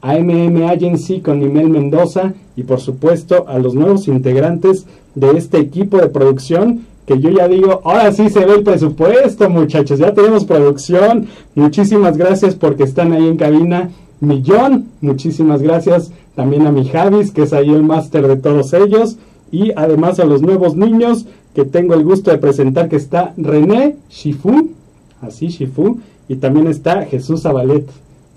a MM Agency con Nimel Mendoza y por supuesto a los nuevos integrantes de este equipo de producción que yo ya digo, ahora sí se ve el presupuesto muchachos, ya tenemos producción, muchísimas gracias porque están ahí en cabina, Millón, muchísimas gracias también a mi Javis que es ahí el máster de todos ellos y además a los nuevos niños que tengo el gusto de presentar que está René Shifu, así Shifu, y también está Jesús Zabalet.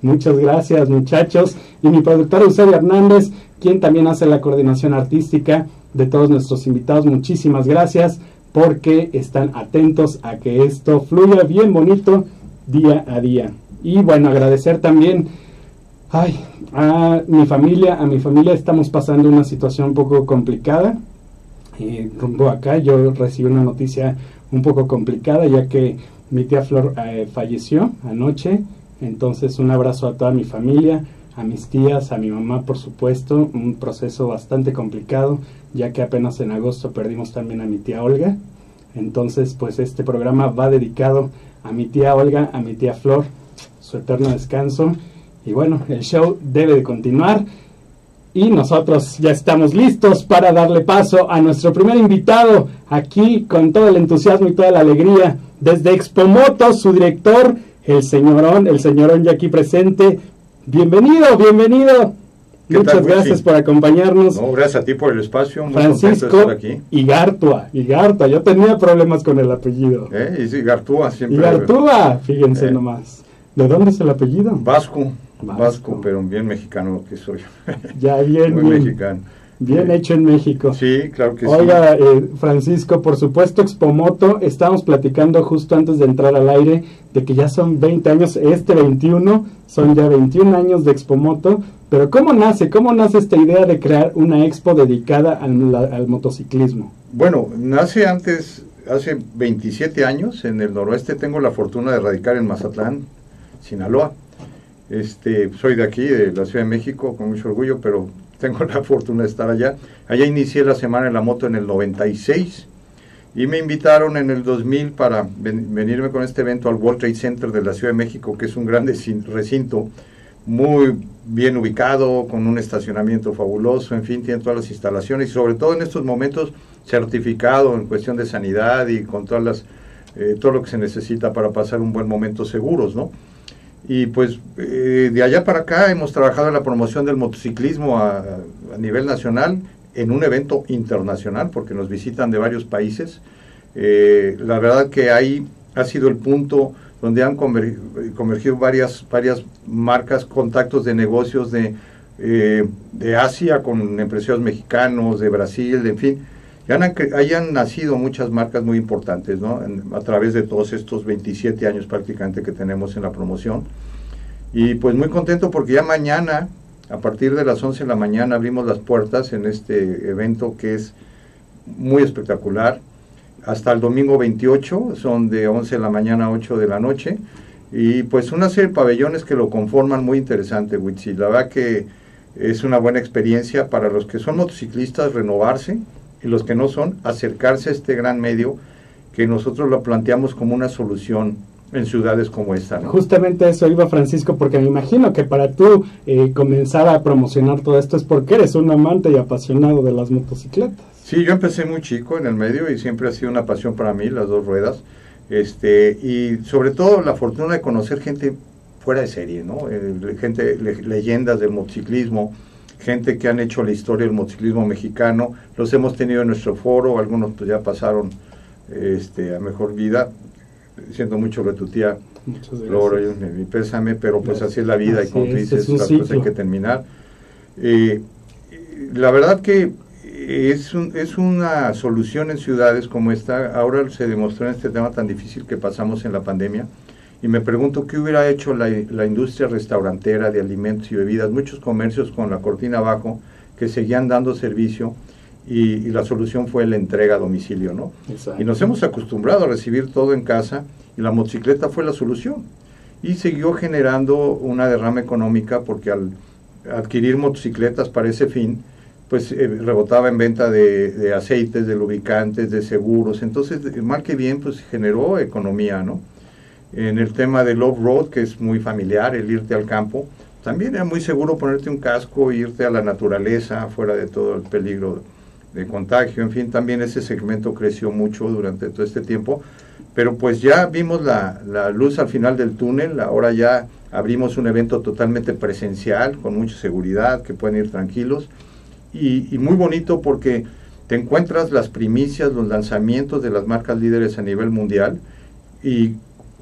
Muchas gracias muchachos. Y mi productor Eusebio Hernández, quien también hace la coordinación artística de todos nuestros invitados. Muchísimas gracias porque están atentos a que esto fluya bien bonito día a día. Y bueno, agradecer también ay, a mi familia. A mi familia estamos pasando una situación un poco complicada. Y rumbo acá yo recibí una noticia un poco complicada ya que mi tía Flor eh, falleció anoche entonces un abrazo a toda mi familia, a mis tías, a mi mamá por supuesto, un proceso bastante complicado, ya que apenas en agosto perdimos también a mi tía Olga. Entonces pues este programa va dedicado a mi tía Olga, a mi tía Flor, su eterno descanso. Y bueno, el show debe de continuar. Y nosotros ya estamos listos para darle paso a nuestro primer invitado aquí con todo el entusiasmo y toda la alegría desde Expomoto, su director el señorón, el señorón ya aquí presente. Bienvenido, bienvenido. Muchas gracias por acompañarnos. No, gracias a ti por el espacio. Francisco aquí. Igartua, Igartua. Yo tenía problemas con el apellido. ¿Eh? Igartua siempre. Igartua, fíjense eh. nomás. ¿De dónde es el apellido? Vasco. Vasco, pero bien mexicano que soy. Ya bien, Muy mexicano. Bien hecho en México. Sí, claro que sí. Oiga, eh, Francisco, por supuesto, Expomoto, estamos platicando justo antes de entrar al aire de que ya son 20 años, este 21, son ya 21 años de Expomoto, pero ¿cómo nace? ¿Cómo nace esta idea de crear una expo dedicada al, al motociclismo? Bueno, nace antes, hace 27 años, en el noroeste tengo la fortuna de radicar en Mazatlán, Sinaloa. Este, soy de aquí, de la Ciudad de México, con mucho orgullo, pero tengo la fortuna de estar allá. Allá inicié la semana en la moto en el 96 y me invitaron en el 2000 para venirme con este evento al World Trade Center de la Ciudad de México, que es un gran recinto muy bien ubicado, con un estacionamiento fabuloso, en fin, tiene todas las instalaciones y sobre todo en estos momentos certificado en cuestión de sanidad y con todas las, eh, todo lo que se necesita para pasar un buen momento seguros, ¿no? Y pues eh, de allá para acá hemos trabajado en la promoción del motociclismo a, nivel nacional, en un evento internacional, porque nos visitan de varios países. Eh, la verdad que ahí ha sido el punto donde han convergido varias, varias marcas, contactos de negocios de, eh, de Asia con empresarios mexicanos, de Brasil, en fin hayan nacido muchas marcas muy importantes, ¿no? a través de todos estos 27 años prácticamente que tenemos en la promoción. Y pues muy contento porque ya mañana, a partir de las 11 de la mañana, abrimos las puertas en este evento que es muy espectacular. Hasta el domingo 28, son de 11 de la mañana a 8 de la noche. Y pues una serie de pabellones que lo conforman muy interesante, Witsi. La verdad que es una buena experiencia para los que son motociclistas renovarse, y los que no son, acercarse a este gran medio que nosotros lo planteamos como una solución en ciudades como esta. Justamente eso iba Francisco, porque me imagino que para tú eh, comenzar a promocionar todo esto es porque eres un amante y apasionado de las motocicletas. Sí, yo empecé muy chico en el medio y siempre ha sido una pasión para mí las dos ruedas. Este, y sobre todo la fortuna de conocer gente fuera de serie, ¿no? Eh, gente, leyendas del motociclismo, gente que han hecho la historia del motociclismo mexicano, los hemos tenido en nuestro foro, algunos pues ya pasaron este, a mejor vida, siento mucho que tu tía Flor, mi pésame, pero pues así es la vida y como tú dices, las cosas hay que terminar. Eh, la verdad que es, un, es una solución en ciudades como esta, ahora se demostró en este tema tan difícil que pasamos en la pandemia, y me pregunto qué hubiera hecho la, industria restaurantera de alimentos y bebidas, muchos comercios con la cortina abajo que seguían dando servicio y, la solución fue la entrega a domicilio, ¿no? Y nos hemos acostumbrado a recibir todo en casa y la motocicleta fue la solución. Y siguió generando una derrama económica porque al adquirir motocicletas para ese fin, pues eh, rebotaba en venta de, de, aceites, de lubricantes, de seguros. Entonces, mal que bien, pues generó economía, ¿no? En el tema del off-road, que es muy familiar, el irte al campo, también era muy seguro ponerte un casco, irte a la naturaleza, fuera de todo el peligro de contagio, en fin, también ese segmento creció mucho durante todo este tiempo, pero pues ya vimos la, la luz al final del túnel, ahora ya abrimos un evento totalmente presencial, con mucha seguridad, que pueden ir tranquilos, y, y muy bonito porque te encuentras las primicias, los lanzamientos de las marcas líderes a nivel mundial, y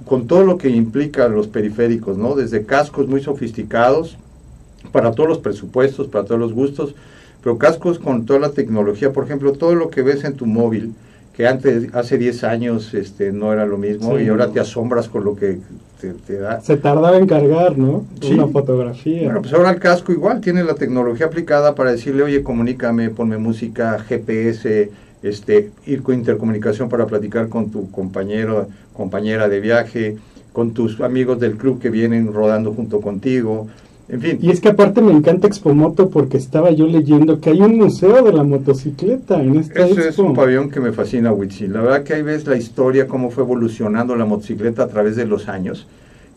con todo lo que implica los periféricos, ¿no? Desde cascos muy sofisticados, para todos los presupuestos, para todos los gustos, pero cascos con toda la tecnología, por ejemplo, todo lo que ves en tu móvil, que antes, hace 10 años, este, no era lo mismo, Sí. y ahora te asombras con lo que te, te da. Se tardaba en cargar, ¿no? Sí. Una fotografía. Bueno, pues ahora el casco igual tiene la tecnología aplicada para decirle, oye, comunícame, ponme música, GPS, este, ir con intercomunicación para platicar con tu compañero, compañera de viaje, con tus amigos del club que vienen rodando junto contigo, en fin. Y es que aparte me encanta Expomoto porque estaba yo leyendo que hay un museo de la motocicleta en esta Eso es un pabellón que me fascina, Witsi. La verdad que ahí ves la historia, cómo fue evolucionando la motocicleta a través de los años.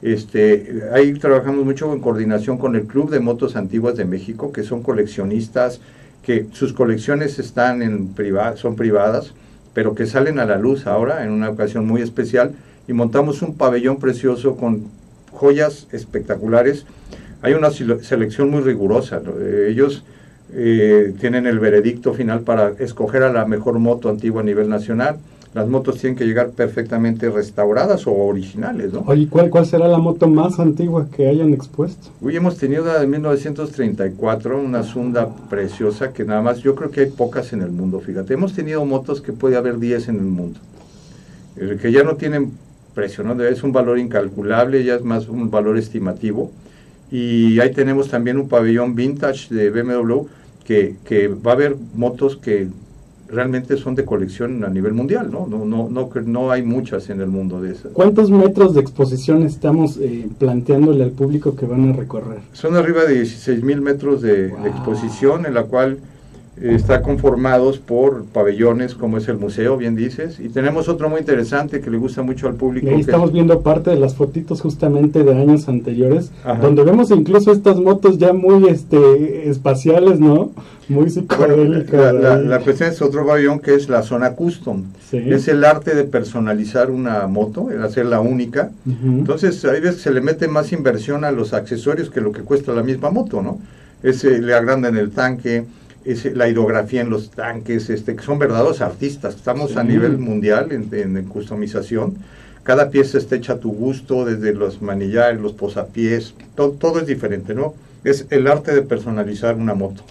Este, ahí trabajamos mucho en coordinación con el Club de Motos Antiguas de México, que son coleccionistas, que sus colecciones están en priva son privadas, pero que salen a la luz ahora en una ocasión muy especial y montamos un pabellón precioso con joyas espectaculares. Hay una sele- selección muy rigurosa. Eh, Ellos eh, tienen el veredicto final para escoger a la mejor moto antigua a nivel nacional. Las motos tienen que llegar perfectamente restauradas o originales, ¿no? Oye, ¿cuál, ¿cuál será la moto más antigua que hayan expuesto? Hoy hemos tenido una de 1934, una Sunda preciosa que nada más, yo creo que hay pocas en el mundo, fíjate. Hemos tenido motos que puede haber 10 en el mundo, eh, que ya no tienen precio, ¿no? Es un valor incalculable, ya es más un valor estimativo. Y ahí tenemos también un pabellón vintage de BMW que, que va a haber motos que realmente son de colección a nivel mundial, ¿no? No, no, no, no hay muchas en el mundo de esas. ¿Cuántos metros de exposición estamos eh, planteándole al público que van a recorrer? Son arriba de 16 mil metros de, exposición, en la cual está conformados por pabellones, como es el museo, bien dices, y tenemos otro muy interesante que le gusta mucho al público. Y ahí estamos es- viendo parte de las fotitos justamente de años anteriores, Ajá. donde vemos incluso estas motos ya muy este espaciales, ¿no? Muy Bueno, psicodélicas. la, la- ahí. la cuestión es otro pabellón que es la zona custom. Sí. Es el arte de personalizar una moto, el hacerla única. Ujú. Entonces, hay veces que se le mete más inversión a los accesorios que lo que cuesta la misma moto, ¿no? Ese, le agrandan el tanque, ese, la hidrografía en los tanques, este, que son verdaderos artistas. Estamos a nivel mundial en, en- en customización. Cada pieza está hecha a tu gusto, desde los manillares, los posapiés, todo, todo es diferente, ¿no? Es el arte de personalizar una moto.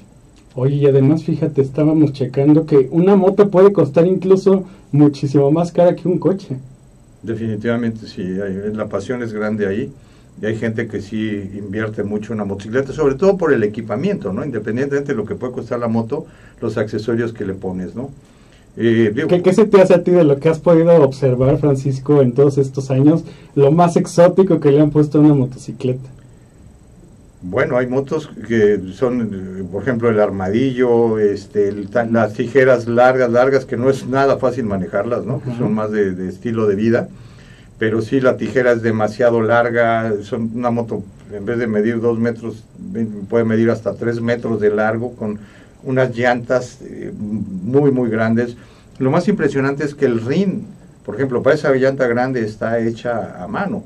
Oye, y además, fíjate, estábamos checando que una moto puede costar incluso muchísimo más cara que un coche. Definitivamente sí, hay- la pasión es grande ahí y hay gente que sí invierte mucho en una motocicleta, sobre todo por el equipamiento, ¿no? Independientemente de lo que puede costar la moto, los accesorios que le pones, ¿no? Eh, digo, ¿Qué, qué se te hace a ti de lo que has podido observar, Francisco, en todos estos años? Lo más exótico que le han puesto a una motocicleta. Bueno, hay motos que son, por ejemplo, el armadillo, este, el las tijeras largas, largas, que no es nada fácil manejarlas, ¿no? Que Ajá. son más de, de estilo de vida, pero sí la tijera es demasiado larga, son una moto, en vez de medir dos metros, puede medir hasta tres metros de largo, con unas llantas eh, muy, muy grandes. Lo más impresionante es que el rin, por ejemplo, para esa llanta grande está hecha a mano.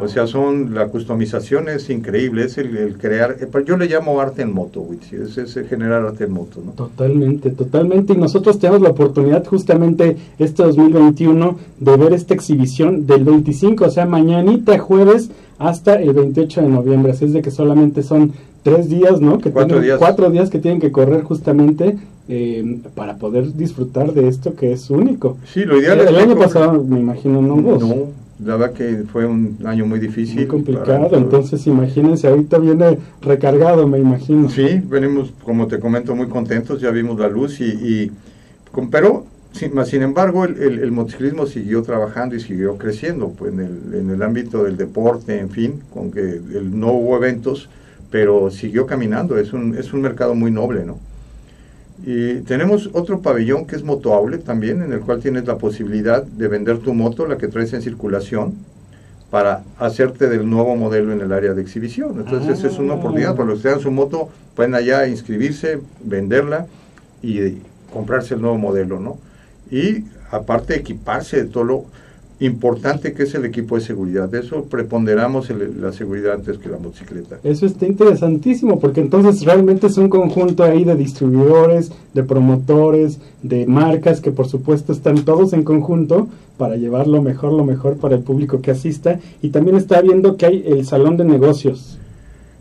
O sea, son la customización es increíble, es el, el crear, eh, yo le llamo arte en moto, Witsi, es, es generar arte en moto, ¿no? Totalmente, totalmente. Y nosotros tenemos la oportunidad justamente este 2021 de ver esta exhibición del 25, o sea, mañanita jueves hasta el 28 de noviembre. Así es de que solamente son tres días, ¿no? Que Cuatro tienen- días. Cuatro días que tienen que correr justamente eh, para poder disfrutar de esto que es único. Sí, lo ideal el es año pasado, me imagino. No, la verdad que fue un año muy difícil. Muy complicado, para entonces imagínense, ahorita viene recargado, me imagino. Sí, venimos, como te comento, muy contentos, ya vimos la luz y, y con, pero sin, más sin embargo el, el- el motociclismo siguió trabajando y siguió creciendo pues, en, el, en el ámbito del deporte, en fin, con que el- no hubo eventos, pero siguió caminando, es un, es un mercado muy noble, ¿no? Y tenemos otro pabellón que es Moto Outlet también, en el cual tienes la posibilidad de vender tu moto, la que traes en circulación, para hacerte del nuevo modelo en el área de exhibición. Entonces, esa es una oportunidad para los que tengan su moto, pueden allá inscribirse, venderla y comprarse el nuevo modelo, ¿no? Y aparte equiparse de todo lo importante que es el equipo de seguridad. De eso preponderamos la seguridad antes que la motocicleta. Eso está interesantísimo, porque entonces realmente es un conjunto ahí de distribuidores, de promotores, de marcas que por supuesto están todos en conjunto para llevar lo mejor, lo mejor para el público que asista. Y también está viendo que hay el salón de negocios.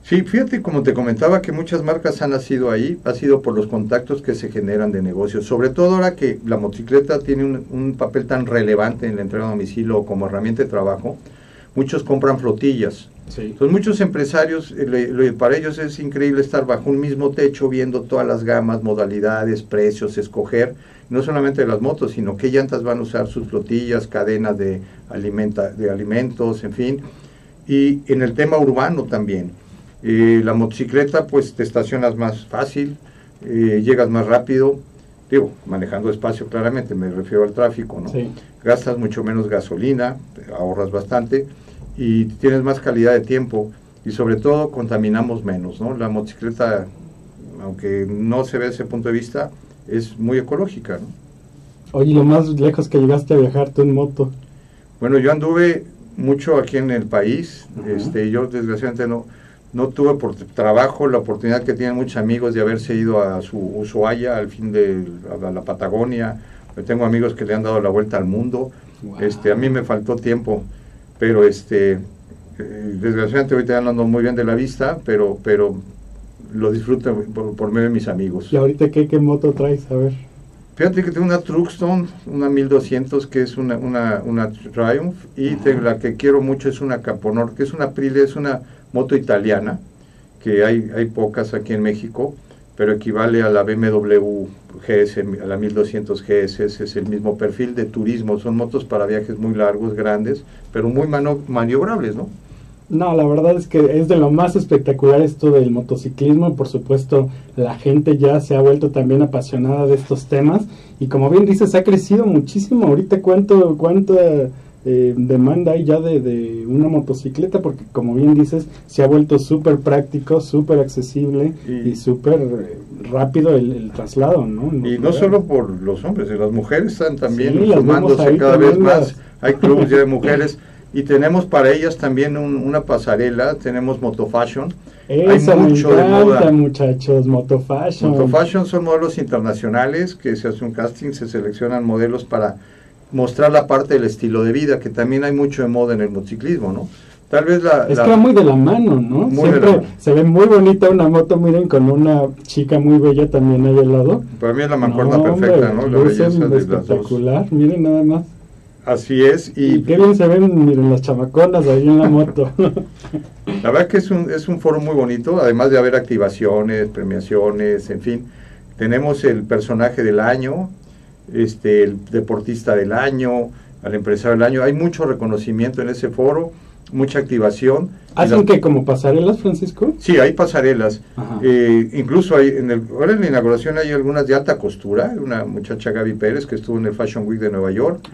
Sí, fíjate, como te comentaba, que muchas marcas han nacido ahí, ha sido por los contactos que se generan de negocios, sobre todo ahora que la motocicleta tiene un, papel tan relevante en la entrega a domicilio como herramienta de trabajo, muchos compran flotillas. Entonces muchos empresarios, eh, para ellos es increíble estar bajo un mismo techo viendo todas las gamas, modalidades, precios, escoger, no solamente de las motos, sino qué llantas van a usar sus flotillas, cadenas de, alimenta, de alimentos, en fin. Y en el tema urbano también la motocicleta, pues te estacionas más fácil, eh, llegas más rápido, digo, manejando espacio claramente, me refiero al tráfico, ¿no? Gastas mucho menos gasolina, ahorras bastante y tienes más calidad de tiempo y sobre todo contaminamos menos, ¿no? La motocicleta, aunque no se ve ese punto de vista, es muy ecológica, ¿no? Oye, lo más lejos que llegaste a viajar tú en moto. Bueno, yo anduve mucho aquí en el país, este, yo desgraciadamente no, no tuve por trabajo la oportunidad que tienen muchos amigos de haberse ido a su Ushuaia, al fin de la Patagonia. Yo tengo amigos que le han dado la vuelta al mundo. Este, a mí me faltó tiempo, pero este, eh, desgraciadamente ahorita ando muy bien de la vista, pero, pero lo disfruto por, medio de mis amigos. ¿Y ahorita qué, qué moto traes? A ver. Fíjate que tengo una Truckstone, una 1200 que es una, una, una Triumph y la que quiero mucho es una Caponor, que es una Aprilia, es una moto italiana, que hay, hay pocas aquí en México, pero equivale a la BMW GS, a la 1200 GS, es el mismo perfil de turismo, son motos para viajes muy largos, grandes, pero muy maniobrables, ¿no? No, la verdad es que es de lo más espectacular esto del motociclismo. Por supuesto, la gente ya se ha vuelto también apasionada de estos temas. Y como bien dices, ha crecido muchísimo. Ahorita cuánto, cuánto eh, demanda hay ya de, una motocicleta, porque como bien dices, se ha vuelto súper práctico, súper accesible y, súper eh, rápido el, traslado, ¿no? y no solo por los hombres, las mujeres están también sumándose cada vez más. Hay clubes de mujeres y tenemos para ellas también una pasarela, tenemos Motofashion. Eso Hay mucho me encanta, muchachos, Motofashion. Motofashion son modelos internacionales que se hace un casting, se seleccionan modelos para mostrar la parte del estilo de vida, que también hay mucho de moda en el motociclismo, ¿no? Tal vez la... Es que va muy de la mano, ¿no? Siempre se ve muy bonita una moto, miren, con una chica muy bella también ahí al lado. Para mí es la mancuerna perfecta, ¿no? La belleza de espectacular, miren nada más. Así es. Y, qué bien se ven, miren, las chamaconas ahí en la moto. la verdad que es un, es un foro muy bonito, además de haber activaciones, premiaciones, en fin. Tenemos el personaje del año, este, el deportista del año, al empresario del año. Hay mucho reconocimiento en ese foro, mucha activación. ¿Hacen que como pasarelas, Francisco? Sí, hay pasarelas. Eh, incluso hay en el, ahora en la inauguración hay algunas de alta costura. Una muchacha Gaby Pérez que estuvo en el Fashion Week de Nueva York.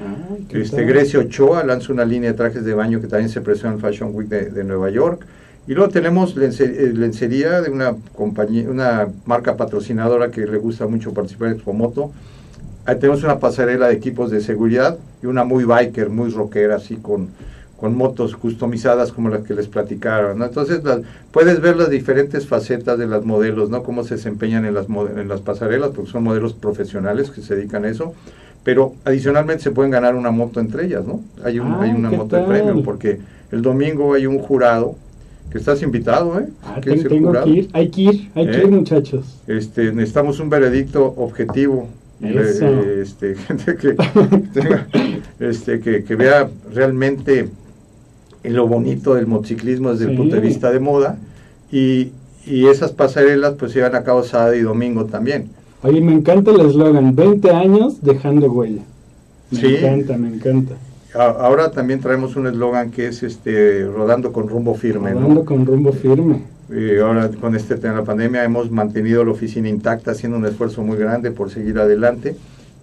este, Grecia Ochoa lanza una línea de trajes de baño que también se presentó en el Fashion Week de, Nueva York. Y luego tenemos eh, lencería de una compañía, una marca patrocinadora que le gusta mucho participar en Expomoto Ahí tenemos una pasarela de equipos de seguridad y una muy biker, muy rockera, así con, con motos customizadas como las que les platicaron. Entonces puedes ver las diferentes facetas de los modelos, ¿no? cómo se desempeñan en las, en las pasarelas, porque son modelos profesionales que se dedican a eso. Pero adicionalmente se pueden ganar una moto entre ellas, ¿no? Hay, un, hay una moto de premio, porque el domingo hay un jurado que estás invitado, ¿eh? Ah, tengo, que ir, hay que ir, hay que ir, ¿Eh? muchachos. Este, necesitamos un veredicto objetivo este, gente que, este, que, que, vea realmente lo bonito del motociclismo desde el punto de vista de moda y, y esas pasarelas pues se llevan a cabo sábado y domingo también. Oye, me encanta el eslogan, 20 años dejando huella. Me encanta, me encanta. ahora también traemos un eslogan que es este rodando con rumbo firme. Rodando con rumbo firme. Y ahora con este tema de la pandemia hemos mantenido la oficina intacta, haciendo un esfuerzo muy grande por seguir adelante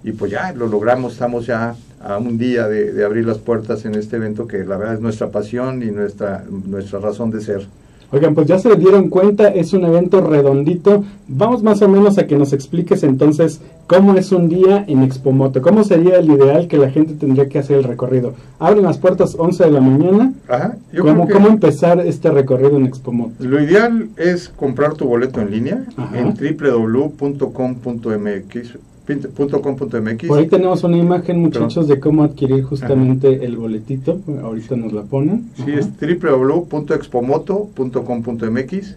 y pues ya lo logramos, estamos ya a un día de, de abrir las puertas en este evento que la verdad es nuestra pasión y nuestra, nuestra razón de ser. Oigan, pues ya se dieron cuenta, es un evento redondito. Vamos más o menos a que nos expliques entonces cómo es un día en Expomoto. ¿Cómo sería el ideal que la gente tendría que hacer el recorrido? Abren las puertas 11 de la mañana. Ajá, yo ¿Cómo, creo que ¿Cómo empezar este recorrido en Expomoto? lo ideal es comprar tu boleto en línea Ajá. en www.com.mx. .com.mx. Por ahí tenemos una imagen, muchachos, de cómo adquirir justamente el boletito. Ahorita nos la ponen. Sí, Ajá. es www.expomoto.com.mx.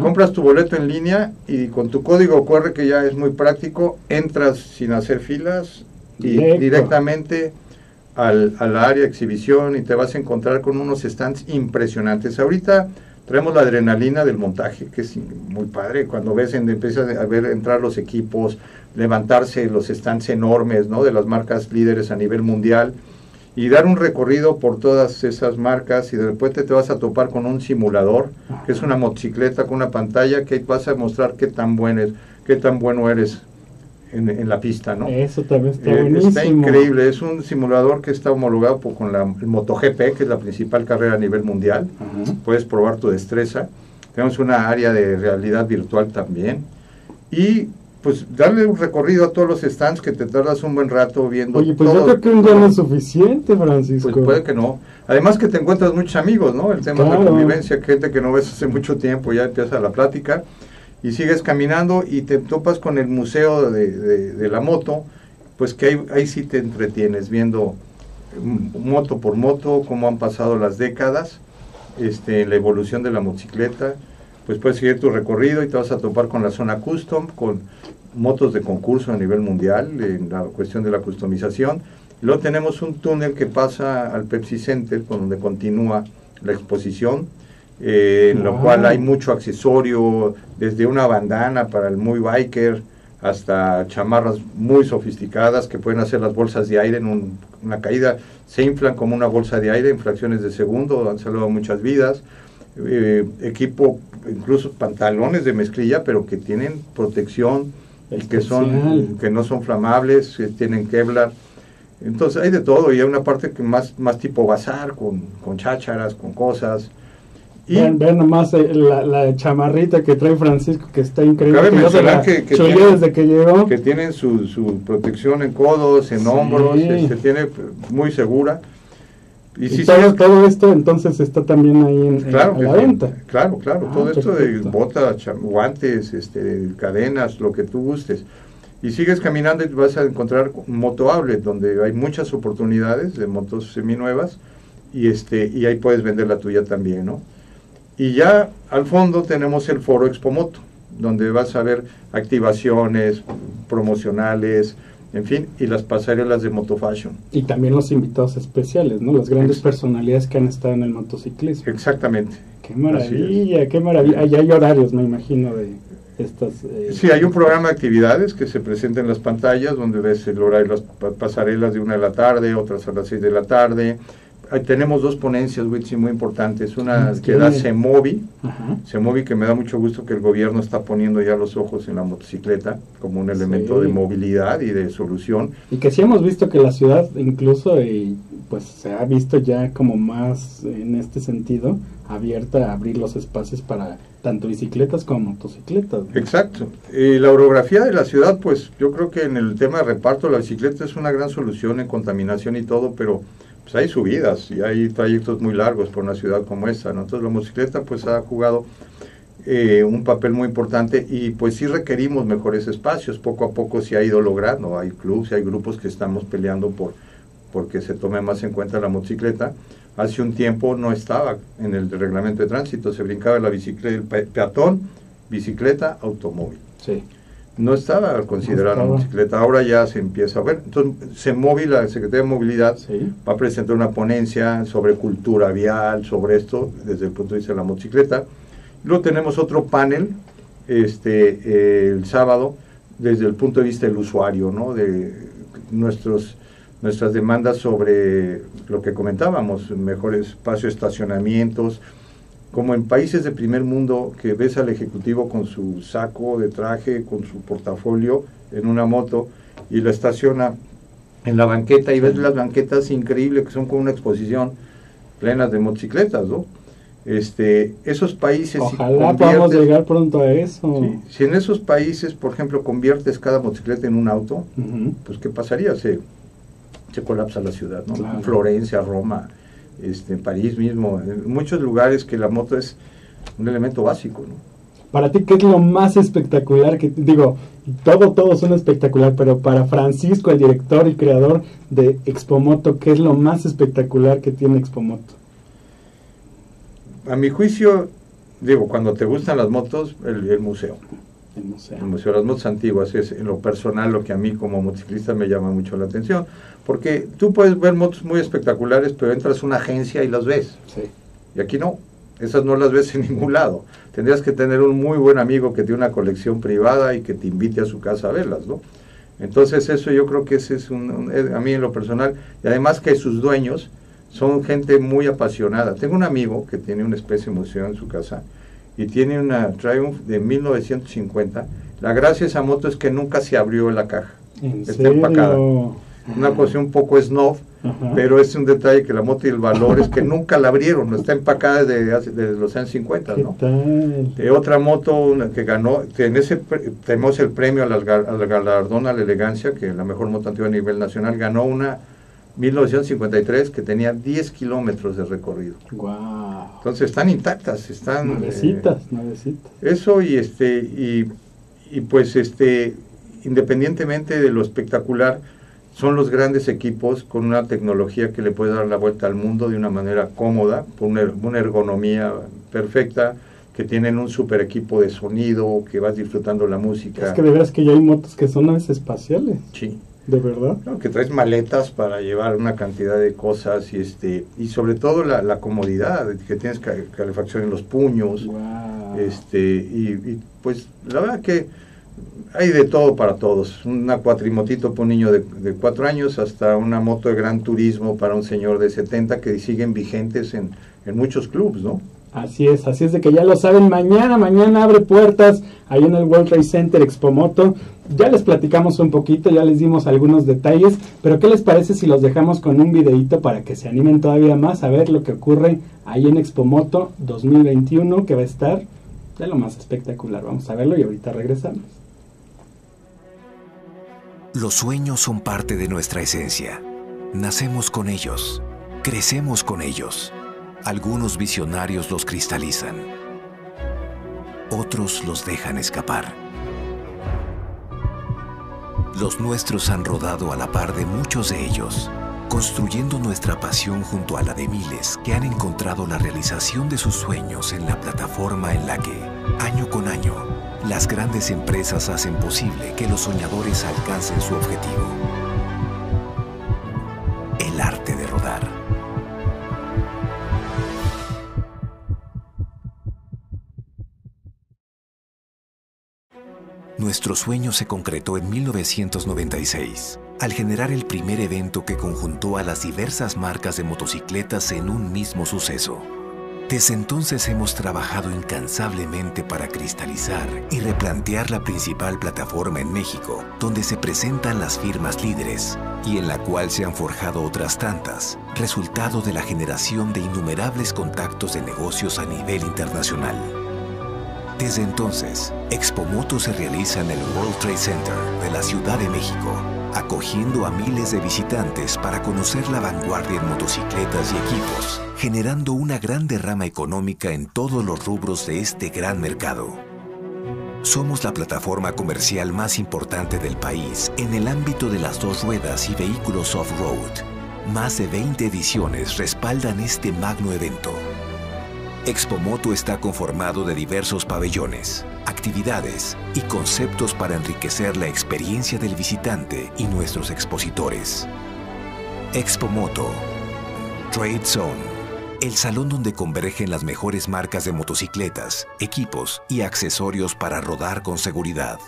Compras tu boleto en línea y con tu código QR, que ya es muy práctico, entras sin hacer filas y Directo. directamente al, a la área exhibición y te vas a encontrar con unos stands impresionantes. Ahorita traemos la adrenalina del montaje, que es muy padre. Cuando ves, empiezas a ver entrar los equipos, levantarse los stands enormes, ¿no? De las marcas líderes a nivel mundial y dar un recorrido por todas esas marcas y de repente te vas a topar con un simulador, que es una motocicleta con una pantalla que vas a mostrar qué tan bueno es, qué tan bueno eres en, en la pista, ¿no? Eso también está Eh, buenísimo. está increíble, es un simulador que está homologado por- con la el MotoGP, que es la principal carrera a nivel mundial. Puedes probar tu destreza. Tenemos una área de realidad virtual también. Y pues darle un recorrido a todos los stands que te tardas un buen rato viendo. Oye, pues yo creo que un día no es suficiente, Francisco. Pues puede que no. Además que te encuentras muchos amigos, ¿no? El tema de la convivencia, gente que no ves hace mucho tiempo, ya empieza la plática y sigues caminando y te topas con el museo de, de- de la moto, pues que ahí, ahí sí te entretienes viendo mm, moto por moto, cómo han pasado las décadas, este, la evolución de la motocicleta, pues puedes seguir tu recorrido y te vas a topar con la zona custom, con motos de concurso a nivel mundial, en la cuestión de la customización. Luego tenemos un túnel que pasa al Pepsi Center, con donde continúa la exposición, eh, en lo cual hay mucho accesorio, desde una bandana para el muy biker, hasta chamarras muy sofisticadas que pueden hacer las bolsas de aire en un- una caída, se inflan como una bolsa de aire en fracciones de segundo, han salvado muchas vidas. Eh, equipo, incluso pantalones de mezclilla, pero que tienen protección y que son Especial. que no son flamables, que tienen Kevlar. Entonces hay de todo y hay una parte que más, más tipo bazar, con, con chácharas, con cosas. Y Vean, vean nomás eh, la, la chamarrita que trae Francisco, que está increíble. Cabe mencionar que- que tiene- desde que llegó. que tienen su, su protección en codos, en Sí. hombros, se tiene muy segura. Y, Y si todo, esto entonces está también ahí en, claro, la venta. claro, claro, Ah, todo esto de botas, guantes, este, cadenas, lo que tú gustes. Y sigues caminando y vas a encontrar Moto Outlet, donde hay muchas oportunidades de motos seminuevas y este y ahí puedes vender la tuya también, ¿no? Y ya al fondo tenemos el foro Expomoto, donde vas a ver activaciones promocionales, en fin, y las pasarelas de Moto Fashion. Y también los invitados especiales, ¿no? Las grandes personalidades que han estado en el motociclismo. Exactamente. Qué maravilla, qué maravilla. Allá hay horarios, me imagino, de estas... eh, Sí, hay un programa de actividades que se presenta en las pantallas donde ves el horario, las pa- pasarelas de una de la tarde, otras a las seis de la tarde. Ahí tenemos dos ponencias, Witsi, muy importantes. Una Ah, que da CEMOVI, Ajá. CEMOVI que me da mucho gusto que el gobierno está poniendo ya los ojos en la motocicleta como un elemento Sí. de movilidad y de solución. Y que sí hemos visto que la ciudad incluso y pues se ha visto ya como más en este sentido abierta a abrir los espacios para tanto bicicletas como motocicletas. ¿no? Exacto. Y la orografía de la ciudad, pues yo creo que en el tema de reparto la bicicleta es una gran solución en contaminación y todo, pero pues hay subidas y hay trayectos muy largos por una ciudad como esta, ¿no? Entonces la motocicleta pues ha jugado eh, un papel muy importante y pues sí requerimos mejores espacios, poco a poco se ha ido logrando, hay clubes, hay grupos que estamos peleando por porque se tome más en cuenta la motocicleta. Hace un tiempo no estaba en el reglamento de tránsito, se brincaba la bicicleta, el pe- peatón, bicicleta, automóvil. Sí. No estaba considerada la motocicleta, ahora ya se empieza a ver. Entonces, se móvil, la Secretaría de Movilidad Sí. va a presentar una ponencia sobre cultura vial, sobre esto, desde el punto de vista de la motocicleta. Luego tenemos otro panel este, eh, el sábado, desde el punto de vista del usuario, ¿no? de nuestros, nuestras demandas sobre lo que comentábamos, mejor espacio de estacionamientos, como en países de primer mundo que ves al ejecutivo con su saco de traje, con su portafolio en una moto y la estaciona en la banqueta y ves las banquetas increíbles que son como una exposición plenas de motocicletas, ¿no? Este, esos países... Ojalá podamos llegar pronto a eso. si en esos países, por ejemplo, conviertes cada motocicleta en un auto, pues ¿qué pasaría? Se, se colapsa la ciudad, ¿no? Florencia, Roma, este, París mismo, en muchos lugares que la moto es un elemento básico, ¿no? Para ti, ¿qué es lo más espectacular que digo? Todo, todo suena espectacular, pero para Francisco, el director y creador de Expomoto, ¿qué es lo más espectacular que tiene Expomoto? A mi juicio, digo, cuando te gustan las motos, el, museo. El museo. El museo, las motos antiguas es en lo personal lo que a mí como motociclista me llama mucho la atención, porque tú puedes ver motos muy espectaculares, pero entras a una agencia y las ves. Sí. Y aquí no, esas no las ves en ningún lado. Tendrías que tener un muy buen amigo que tiene una colección privada y que te invite a su casa a verlas, ¿no? Entonces eso yo creo que ese es un, a mí en lo personal, y además que sus dueños son gente muy apasionada. Tengo un amigo que tiene una especie de museo en su casa y tiene una Triumph de 1950. La gracia de esa moto es que nunca se abrió la caja. Está empacada. Una cosa un poco snob, pero es un detalle que la moto y el valor es que nunca la abrieron, no está empacada desde, los años 50, ¿no? Eh, otra moto que ganó, que en ese tenemos el premio al, al galardón a la elegancia, que la mejor moto antigua a nivel nacional, ganó una 1953 que tenía 10 kilómetros de recorrido. Wow. Entonces están intactas, están nuevecitas, eh, Eso y este y, y, pues este independientemente de lo espectacular son los grandes equipos con una tecnología que le puede dar la vuelta al mundo de una manera cómoda, con una ergonomía perfecta, que tienen un super equipo de sonido, que vas disfrutando la música. Es que de veras que ya hay motos que son naves espaciales. Sí. ¿De verdad? que traes maletas para llevar una cantidad de cosas y este y sobre todo la, comodidad, que tienes calefacción en los puños. Este, y, pues la verdad que hay de todo para todos. Una cuatrimotito para un niño de, de cuatro años hasta una moto de gran turismo para un señor de 70 que siguen vigentes en, en muchos clubs, ¿no? Así es, así es de que ya lo saben, mañana, mañana abre puertas ahí en el World Trade Center Expomoto. Ya les platicamos un poquito, ya les dimos algunos detalles, pero ¿qué les parece si los dejamos con un videito para que se animen todavía más a ver lo que ocurre ahí en Expomoto 2021 que va a estar de lo más espectacular? Vamos a verlo y ahorita regresamos. Los sueños son parte de nuestra esencia. Nacemos con ellos, crecemos con ellos algunos visionarios los cristalizan, otros los dejan escapar. Los nuestros han rodado a la par de muchos de ellos, construyendo nuestra pasión junto a la de miles que han encontrado la realización de sus sueños en la plataforma en la que, año con año, las grandes empresas hacen posible que los soñadores alcancen su objetivo. El arte de Nuestro sueño se concretó en 1996, al generar el primer evento que conjuntó a las diversas marcas de motocicletas en un mismo suceso. Desde entonces hemos trabajado incansablemente para cristalizar y replantear la principal plataforma en México, donde se presentan las firmas líderes y en la cual se han forjado otras tantas, resultado de la generación de innumerables contactos de negocios a nivel internacional. Desde entonces, Expomoto se realiza en el World Trade Center de la Ciudad de México, acogiendo a miles de visitantes para conocer la vanguardia en motocicletas y equipos, generando una gran derrama económica en todos los rubros de este gran mercado. Somos la plataforma comercial más importante del país en el ámbito de las dos ruedas y vehículos off-road. Más de 20 ediciones respaldan este magno evento Expomoto está conformado de diversos pabellones, actividades y conceptos para enriquecer la experiencia del visitante y nuestros expositores. Expomoto, Trade Zone, el salón donde convergen las mejores marcas de motocicletas, equipos y accesorios para rodar con seguridad.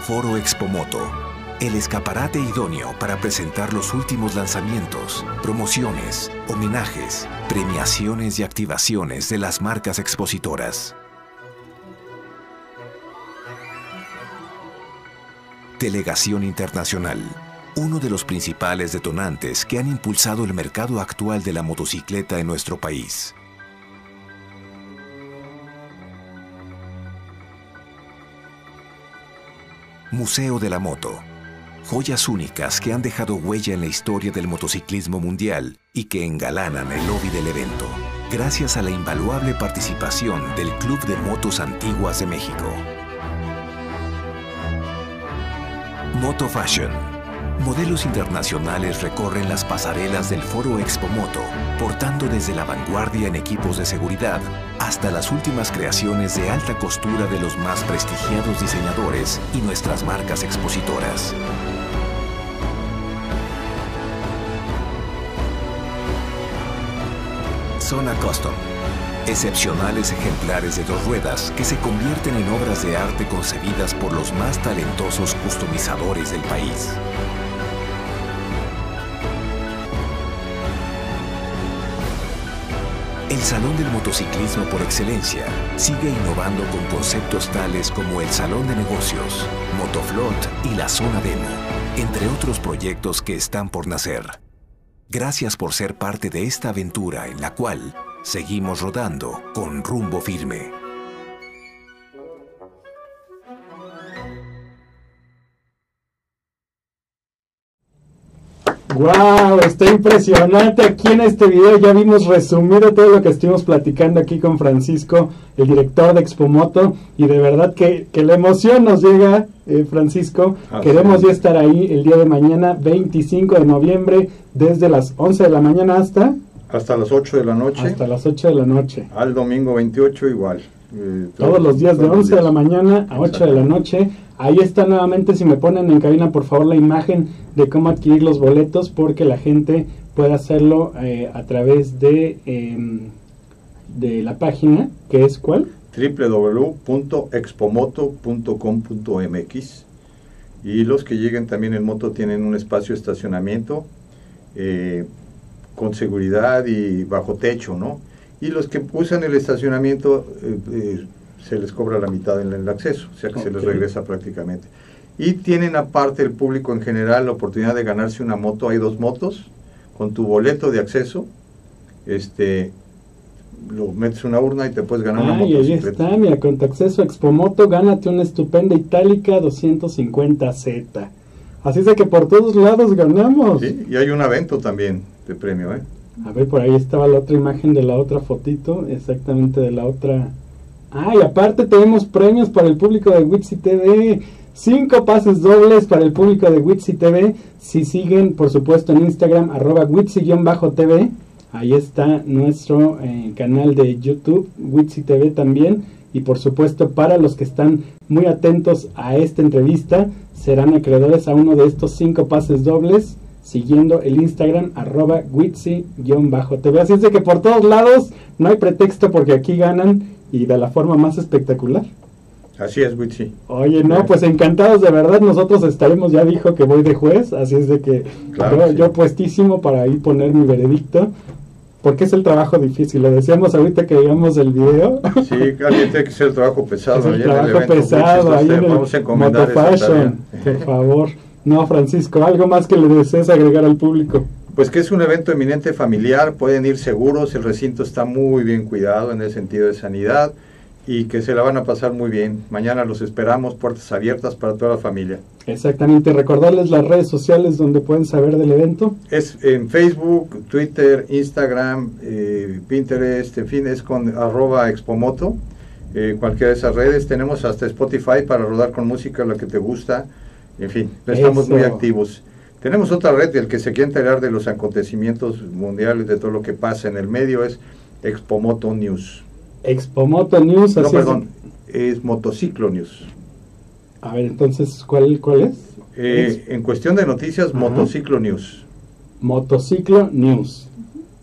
Foro Expomoto el escaparate idóneo para presentar los últimos lanzamientos, promociones, homenajes, premiaciones y activaciones de las marcas expositoras. Delegación Internacional, uno de los principales detonantes que han impulsado el mercado actual de la motocicleta en nuestro país. Museo de la Moto, Joyas únicas que han dejado huella en la historia del motociclismo mundial y que engalanan el lobby del evento, gracias a la invaluable participación del Club de Motos Antiguas de México. Moto Fashion. Modelos internacionales recorren las pasarelas del Foro Expo Moto, portando desde la vanguardia en equipos de seguridad hasta las últimas creaciones de alta costura de los más prestigiados diseñadores y nuestras marcas expositoras. Zona Custom Excepcionales ejemplares de dos ruedas que se convierten en obras de arte concebidas por los más talentosos customizadores del país. El Salón del Motociclismo por excelencia sigue innovando con conceptos tales como el Salón de Negocios, Motoflot y la Zona Demo, entre otros proyectos que están por nacer. Gracias por ser parte de esta aventura en la cual Seguimos rodando con rumbo firme. Wow, está impresionante aquí en este video. Ya vimos resumido todo lo que estuvimos platicando aquí con Francisco, el director de Expomoto, y de verdad que, la emoción nos llega, eh, Francisco. Queremos ya estar ahí el día de mañana, 25 de noviembre, desde las 11 de la mañana hasta hasta las 8 de la noche. Hasta las 8 de la noche. Al domingo 28 igual. Eh, todos, los días de 11 de la mañana a 8 de la noche. Ahí está nuevamente, si me ponen en cabina por favor la imagen de cómo adquirir los boletos porque la gente puede hacerlo eh, a través de, em, de la página, que es cuál? www.expomoto.com.mx y los que lleguen también en moto tienen un espacio de estacionamiento. Eh, con seguridad y bajo techo, ¿no? Y los que usan el estacionamiento eh, se les cobra la mitad en el acceso, o sea que se les regresa prácticamente. Y tienen aparte el público en general la oportunidad de ganarse una moto, hay dos motos, con tu boleto de acceso, este, lo metes una urna y te puedes ganar una moto. ahí está, mira, con tu acceso a Expomoto, gánate una estupenda Itálica 250Z. Así es de que por todos lados ganamos. Sí, y hay un evento también de premio, ¿eh? A ver, por ahí estaba la otra imagen de la otra fotito, exactamente de la otra. Ah, y aparte tenemos premios para el público de Witsi TV. Cinco pases dobles para el público de Witsi TV. Si siguen, por supuesto, en Instagram, arroba Witsi-TV. Ahí está nuestro eh, canal de YouTube, Witsi TV también. Y por supuesto, para los que están muy atentos a esta entrevista, serán acreedores a uno de estos cinco pases dobles siguiendo el Instagram arroba witsi-tv. Así es de que por todos lados no hay pretexto porque aquí ganan y de la forma más espectacular. Así es, Witsi. Oye, no, pues encantados de verdad. Nosotros estaremos, ya dijo que voy de juez, así es de que yo, puestísimo para ahí poner mi veredicto. Porque es el trabajo difícil, lo decíamos ahorita que veíamos el video. Sí, tiene que ser el trabajo pesado. Es el trabajo pesado, ahí en el Motofashion, por favor. No, Francisco, algo más que le desees agregar al público. Pues que es un evento eminente familiar, pueden ir seguros, el recinto está muy bien cuidado en el sentido de sanidad y que se la van a pasar muy bien. Mañana los esperamos, puertas abiertas para toda la familia. Exactamente, recordarles las redes sociales donde pueden saber del evento. Es en Facebook, Twitter, Instagram, eh, Pinterest, en fin, es con arroba expomoto, eh, cualquiera de esas redes. Tenemos hasta Spotify para rodar con música, la que te gusta. En fin, estamos muy activos. Tenemos otra red, el que se quiere enterar de los acontecimientos mundiales, de todo lo que pasa en el medio, es Expomoto News. Expomoto News, No, perdón, es, Motociclo News. A ver, entonces, ¿cuál, cuál es? Eh, en cuestión de noticias, Motociclo News. Motociclo News.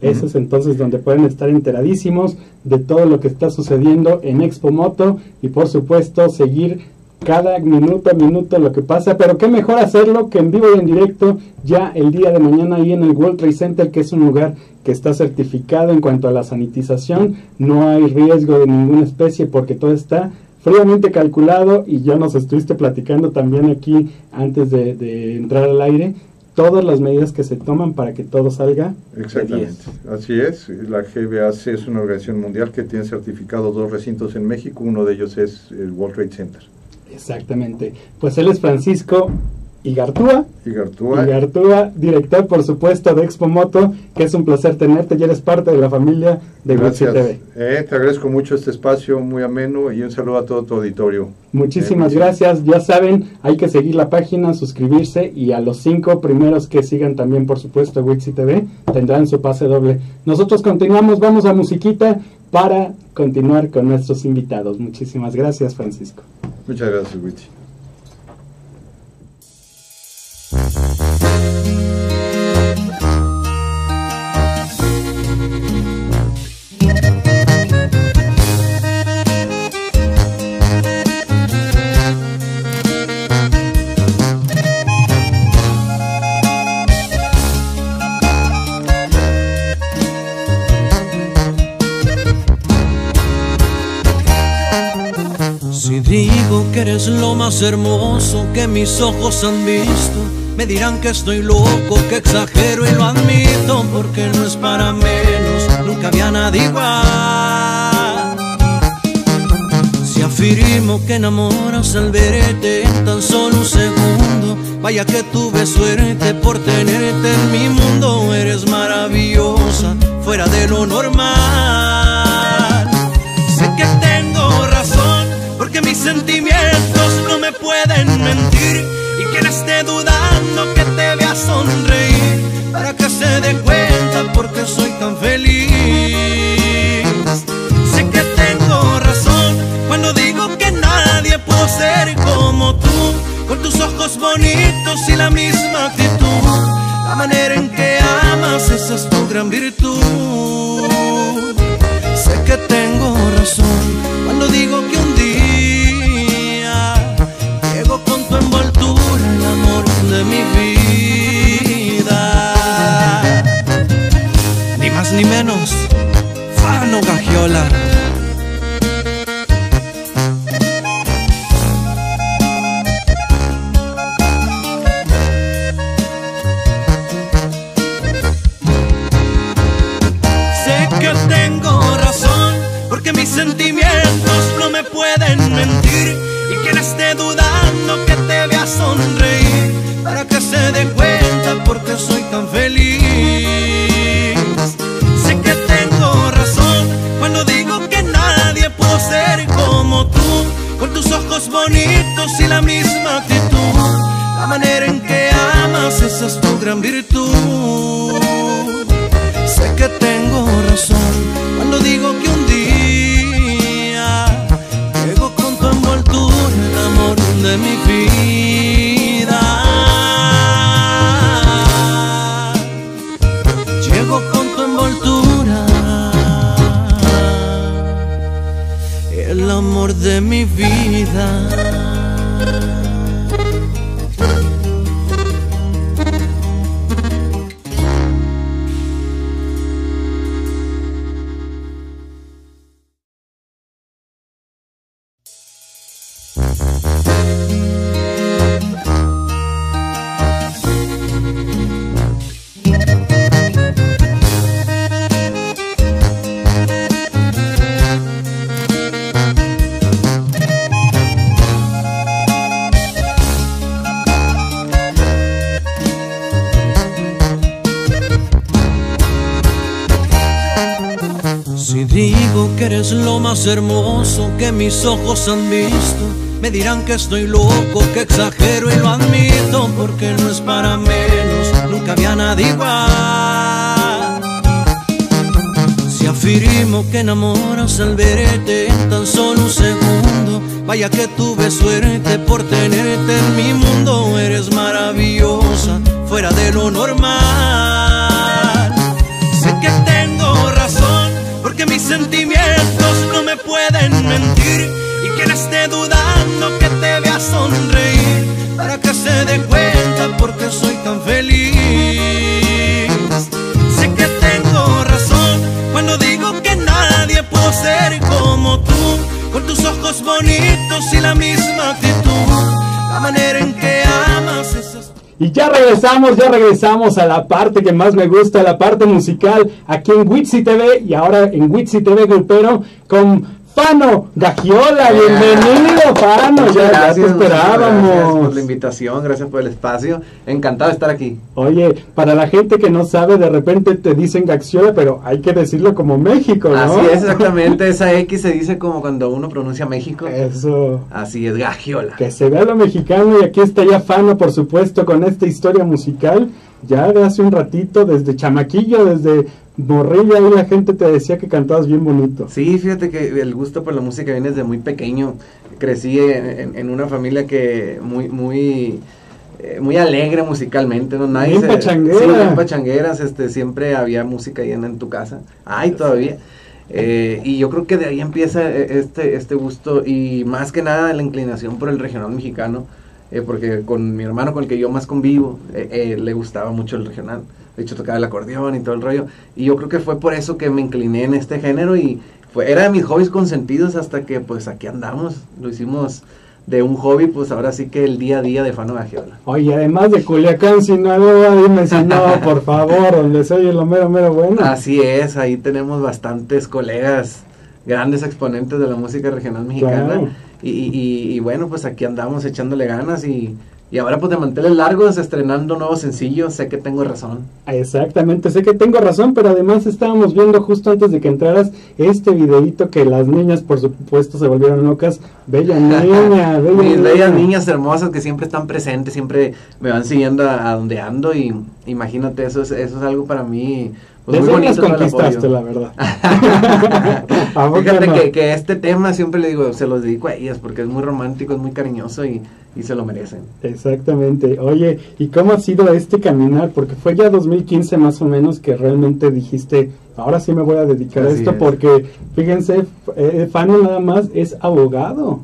Ese es entonces donde pueden estar enteradísimos de todo lo que está sucediendo en Expo Moto y por supuesto seguir cada minuto a minuto lo que pasa, pero qué mejor hacerlo que en vivo y en directo ya el día de mañana ahí en el World Trade Center, que es un lugar que está certificado en cuanto a la sanitización, no hay riesgo de ninguna especie porque todo está fríamente calculado y ya nos estuviste platicando también aquí antes de, de entrar al aire todas las medidas que se toman para que todo salga. Exactamente, así es. La GBAC es una organización mundial que tiene certificado dos recintos en México, uno de ellos es el World Trade Center. Exactamente. Pues él es Francisco Igartúa. Igartúa. Igartúa, director, por supuesto, de Expo Moto, que es un placer tenerte, ya eres parte de la familia de Gracias. TV. Eh, te agradezco mucho este espacio muy ameno y un saludo a todo tu auditorio. Muchísimas eh, gracias. Ya saben, hay que seguir la página, suscribirse y a los cinco primeros que sigan también, por supuesto, Wixi TV, tendrán su pase doble. Nosotros continuamos, vamos a musiquita para continuar con nuestros invitados. Muchísimas gracias, Francisco. Muchas gracias, Wixi. Lo más hermoso que mis ojos han visto, me dirán que estoy loco, que exagero y lo admito, porque no es para menos, nunca había nadie igual. Si afirmo que enamoras al verte en tan solo un segundo, vaya que tuve suerte por tenerte en mi mundo, eres maravillosa, fuera de lo normal. Sé que tengo razón, porque mis sentimientos no me pueden mentir y quien esté dudando que te vea sonreír para que se dé cuenta porque soy tan feliz. Sé que tengo razón cuando digo que nadie puede ser como tú, con tus ojos bonitos y la misma actitud. La manera en que amas, esa es tu gran virtud. Sé que tengo razón cuando digo que un envoltura, el amor de mi vida. Ni más ni menos, Fano Gagiola. Mis ojos han visto, me dirán que estoy loco, que exagero y lo admito, porque no es para menos, nunca había nadie igual. Si afirmo que enamoras al verte en tan solo un segundo, vaya que tuve suerte por tenerte en mi mundo, eres maravillosa, fuera de lo normal. Sé que tengo razón, porque mis sentimientos no me pueden mentir. Y ya regresamos, ya regresamos a la parte que más me gusta, la parte musical, aquí en Witsi TV y ahora en Witsi TV Grupero con Fano Gagiola, bienvenido Fano, ya, ya, te Gracias, esperábamos. Gracias por la invitación, gracias por el espacio. Encantado de estar aquí. Oye, para la gente que no sabe, de repente te dicen Gaxiola, pero hay que decirlo como México, ¿no? Así es, exactamente. Esa X se dice como cuando uno pronuncia México. Eso. Así es, Gagiola. Que se vea lo mexicano y aquí está ya Fano, por supuesto, con esta historia musical. Ya de hace un ratito, desde chamaquillo, desde morrilla, ahí la gente te decía que cantabas bien bonito. Sí, fíjate que el gusto por la música viene desde muy pequeño. Crecí en, una familia que muy, muy, eh, muy alegre musicalmente, ¿no? Nadie Bien se- pachanguera. Sí, bien pachangueras, este, siempre había música ahí en, tu casa. Ay, todavía. Eh, y yo creo que de ahí empieza eh, este, este gusto y más que nada la inclinación por el regional mexicano, eh, porque con mi hermano con el que yo más convivo, le gustaba mucho el regional. De hecho, tocaba el acordeón y todo el rollo. Y yo creo que fue por eso que me incliné en este género y fue, era de mis hobbies consentidos hasta que pues aquí andamos. Lo hicimos de un hobby, pues ahora sí que el día a día de Fano Gagiola. Oye, además de Culiacán, Sinaloa, dime si no, por favor, donde se oye lo mero, mero bueno. Así es, ahí tenemos bastantes colegas, grandes exponentes de la música regional mexicana. Claro. Y, y- y- y bueno, pues aquí andamos echándole ganas y, y ahora pues de manteles largos, estrenando nuevos sencillos, sé que tengo razón. Exactamente, sé que tengo razón, pero además estábamos viendo justo antes de que entraras este videíto que las niñas, por supuesto, se volvieron locas. Bella niña, bella Mis niña. bellas niñas hermosas que siempre están presentes, siempre me van siguiendo a, a donde ando y imagínate, eso es, eso es algo para mí pues, Desde muy las conquistaste, la verdad. ¿A poco Fíjate no? que, que este tema siempre le digo, se los dedico a ellas porque es muy romántico, es muy cariñoso y, y se lo merecen. Exactamente. Oye, ¿y cómo ha sido este caminar? Porque fue ya 2015 más o menos que realmente dijiste, ahora sí me voy a dedicar a esto es. porque, fíjense, eh, Fano nada más es abogado.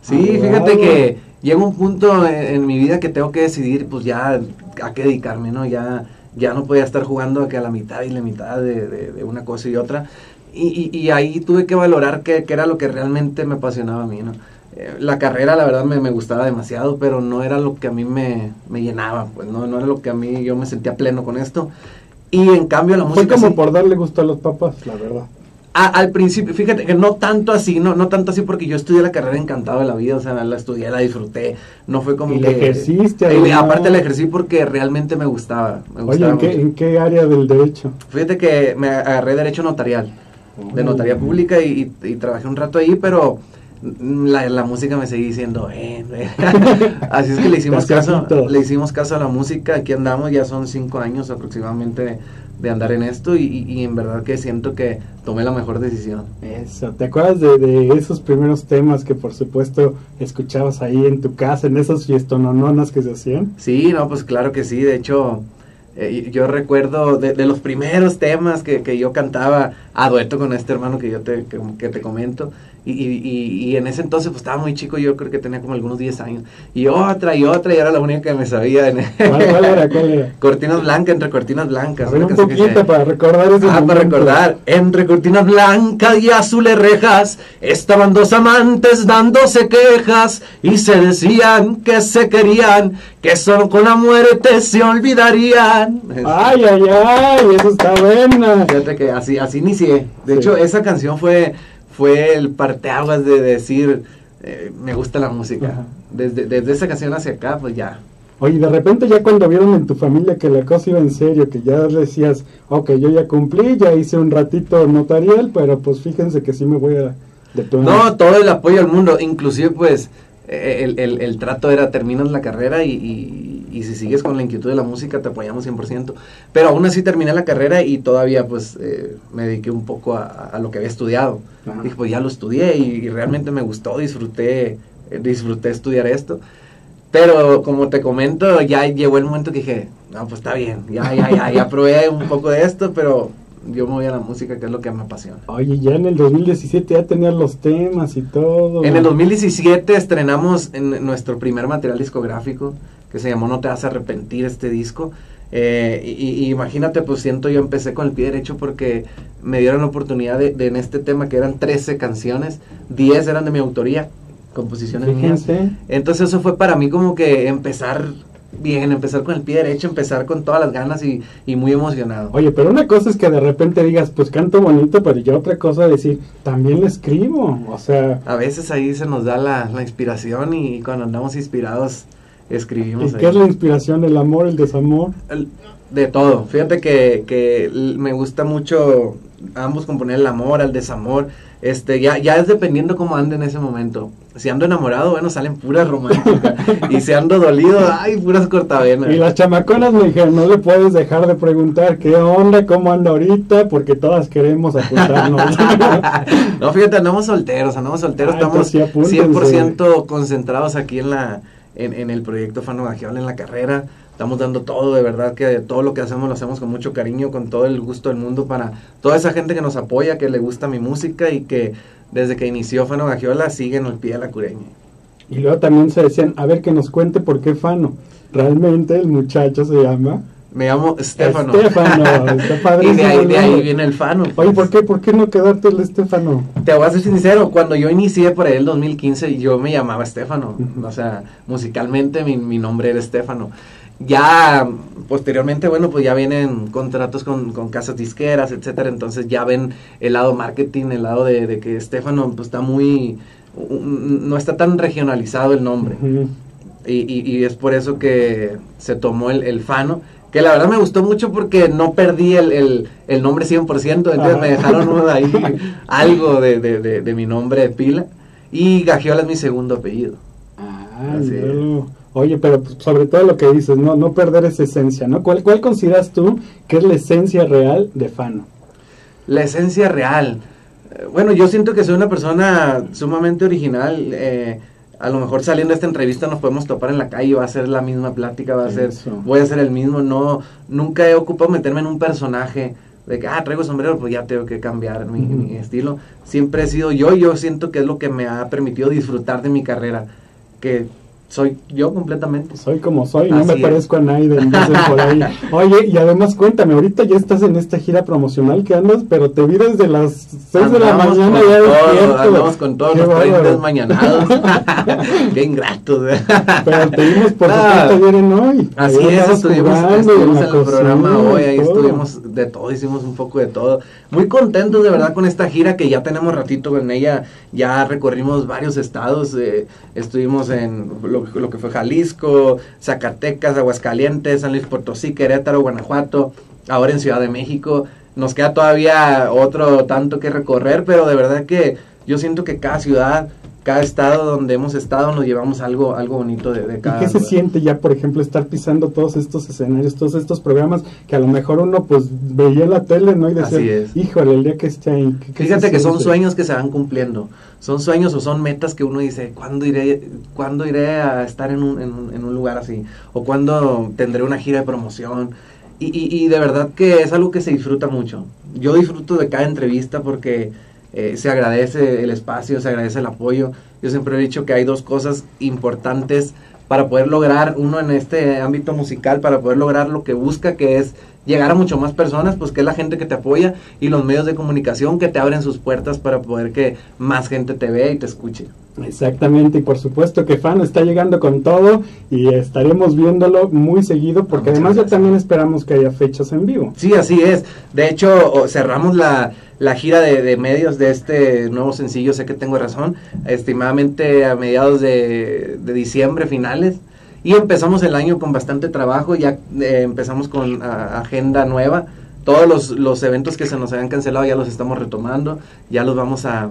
Sí, Abogado. fíjate que llega un punto en, en mi vida que tengo que decidir pues ya a qué dedicarme, ¿no? Ya, ya no podía estar jugando a que a la mitad y la mitad de, de- de una cosa y otra. Y, y- y ahí tuve que valorar qué, era lo que realmente me apasionaba a mí, ¿no? Eh, la carrera, la verdad, me, me gustaba demasiado, pero no era lo que a mí me, me llenaba, pues no, no era lo que a mí yo me sentía pleno con esto. Y en cambio la Fue música... como sí. por darle gusto a los papás, la verdad. A- al principio, fíjate que no tanto así, no, no tanto así porque yo estudié la carrera encantado de la vida, o sea, la estudié, la disfruté, no fue como Y que... la ejerciste, Eh, además. aparte la ejercí porque realmente me gustaba, me Oye, gustaba ¿en qué, mucho. ¿en qué área del derecho? Fíjate que me agarré derecho notarial, de notaría pública y, y- y trabajé un rato ahí, pero mm, la, la música me seguía diciendo, eh, eh. así es que le hicimos caso, le hicimos caso a la música, aquí andamos, ya son cinco años aproximadamente de andar en esto y, y- en verdad que siento que tomé la mejor decisión. Eso, ¿te acuerdas de, de esos primeros temas que por supuesto escuchabas ahí en tu casa, en esas fiestonononas que se hacían? Sí, no, pues claro que sí. De hecho, eh, yo recuerdo de, de los primeros temas que, que yo cantaba a dueto con este hermano que yo te, que, que te comento. Y, y- y- en ese entonces pues estaba muy chico, yo creo que tenía como algunos 10 años. Y otra y otra, y era la única que me sabía. En ¿Cuál, cuál era? ¿Cuál era? Cortinas blancas, entre cortinas blancas. Una un que poquito para recordar ese Ah, para recordar, entre cortinas blancas y azules rejas, estaban dos amantes dándose quejas y se decían que se querían, que solo con la muerte se olvidarían. Ay, ay, ay, eso está buena. Fíjate que así, así inicié. De Sí. hecho, esa canción fue, fue el parteaguas de decir, eh, me gusta la música. Ajá. Desde, desde esa canción hacia acá, pues ya. Oye, de repente ya cuando vieron en tu familia que la cosa iba en serio, que ya decías, ok, yo ya cumplí, ya hice un ratito notarial, pero pues fíjense que sí me voy a. No, todo el apoyo al mundo, inclusive pues eh, el, el- el trato era terminas la carrera y, y- y si sigues con la inquietud de la música te apoyamos 100%, pero aún así terminé la carrera y todavía pues eh, me dediqué un poco a, a lo que había estudiado. Ajá. Dije pues ya lo estudié y, y realmente me gustó, disfruté, eh, disfruté estudiar esto. Pero como te comento, ya llegó el momento que dije, no, pues está bien, ya, ya, ya, ya probé un poco de esto, pero yo me voy a la música, que es lo que me apasiona. Oye, ya en el 2017 ya tenías los temas y todo. En el 2017 estrenamos en nuestro primer material discográfico que se llamó No te vas a arrepentir este disco. Eh, y, y imagínate, pues siento yo empecé con el pie derecho porque me dieron la oportunidad de, de en este tema que eran 13 canciones, 10 eran de mi autoría composiciones mías. Fíjense. Entonces eso fue para mí como que empezar bien, empezar con el pie derecho, empezar con todas las ganas y, y muy emocionado. Oye, pero una cosa es que de repente digas, pues canto bonito, pero ya otra cosa es decir, también le escribo. O sea, A veces ahí se nos da la, la inspiración y cuando andamos inspirados escribimos. ¿y ahí. qué es la inspiración? ¿El amor, el desamor? El- De todo. Fíjate que, que me gusta mucho ambos componer el amor, el desamor. Este, ya, ya es dependiendo cómo ande en ese momento. Si ando enamorado, bueno, salen puras románticas. y si ando dolido, ay, puras cortavenas. Y las chamaconas me dijeron, no le puedes dejar de preguntar qué onda, cómo anda ahorita, porque todas queremos apuntarnos. no, fíjate, andamos solteros, andamos solteros, Ah, estamos entonces sí, apúntense. 100% concentrados aquí en la en, el proyecto Fano Gagiola, en la carrera. Estamos dando todo, de verdad que todo lo que hacemos lo hacemos con mucho cariño, con todo el gusto del mundo para toda esa gente que nos apoya, que le gusta mi música y que desde que inició Fano Gagiola siguen al pie de la cureña. y luego también se decían, a ver que nos cuente por qué Fano. Realmente el muchacho se llama Me llamo Estefano. Estefano. Está y padrísimo de ahí, de ahí viene el Fano. Oye, ¿por qué, ¿por qué no quedarte el Estefano? Te voy a ser sincero, cuando yo inicié por ahí el 2015, yo me llamaba Estefano. O sea, musicalmente mi, mi nombre era Estefano. Ya posteriormente, bueno, pues ya vienen contratos con, con casas disqueras, etcétera. Entonces ya ven el lado marketing, el lado de, de que Estefano pues está muy... no está tan regionalizado el nombre. Y, y- y es por eso que se tomó el, el Fano, que la verdad me gustó mucho porque no perdí el, el, el nombre 100%, entonces Ajá. me dejaron ahí algo de, de, de, de mi nombre de pila. Y Gagiola es mi segundo apellido. Ah. Oye, pero pues, sobre todo lo que dices, no, no perder esa esencia, ¿no? ¿Cuál, ¿Cuál consideras tú que es la esencia real de Fano? La esencia real. Eh, Bueno, yo siento que soy una persona sumamente original. eh, a lo mejor saliendo de esta entrevista nos podemos topar en la calle, va a ser la misma plática, va a ser, Eso. voy a ser el mismo. No, nunca he ocupado meterme en un personaje de que, ah, traigo sombrero, pues ya tengo que cambiar mi, mi estilo. Siempre he sido yo y yo siento que es lo que me ha permitido disfrutar de mi carrera, que soy yo completamente. Soy como soy, no Así me es. parezco a dicen por ahí. Oye, y además cuéntame, ahorita ya estás en esta gira promocional que andas, pero te vi desde las 6 de la mañana con ya despierto. andamos con todos Qué los bárbaro. 30 mañanados. Qué ingratos. ¿eh? Pero te vimos por supuesto ayer en hoy. Así es, estuvimos, jugando estuvimos en el programa cocina hoy, ahí todo. estuvimos de todo, hicimos un poco de todo. Muy contentos de verdad con esta gira que ya tenemos ratito en ella, ya recorrimos varios estados, eh, estuvimos en lo, lo que fue Jalisco, Zacatecas, Aguascalientes, San Luis Potosí, Querétaro, Guanajuato, ahora en Ciudad de México. Nos queda todavía otro tanto que recorrer, pero de verdad que yo siento que cada ciudad, cada estado donde hemos estado nos llevamos algo, algo bonito de, de ¿Y cada qué se lugar. siente ya, por ejemplo, estar pisando todos estos escenarios, todos estos programas que a lo mejor uno pues veía en la tele, ¿no? Y decía, Así es. híjole, el día que esté ahí. ¿qué- qué Fíjate que son sueños que se van cumpliendo. Son sueños o son metas que uno dice, ¿cuándo iré, ¿cuándo iré a estar en un, en un, en un lugar así? ¿O cuándo tendré una gira de promoción? Y, y, y de verdad que es algo que se disfruta mucho. Yo disfruto de cada entrevista porque eh, se agradece el espacio, se agradece el apoyo. Yo siempre he dicho que hay dos cosas importantes para poder lograr, uno en este ámbito musical, para poder lograr lo que busca, que es llegar a mucho más personas, pues que es la gente que te apoya y los medios de comunicación que te abren sus puertas para poder que más gente te vea y te escuche. Exactamente, y por supuesto que Fan está llegando con todo y estaremos viéndolo muy seguido porque Muchas además ya también esperamos que haya fechas en vivo. Sí, así es. De hecho, cerramos la, la gira de, medios de este nuevo sencillo, sé que tengo razón, estimadamente a mediados de, diciembre, finales. Y empezamos el año con bastante trabajo, ya eh, empezamos con agenda nueva. Todos los, los eventos que se nos habían cancelado ya los estamos retomando, ya los vamos a...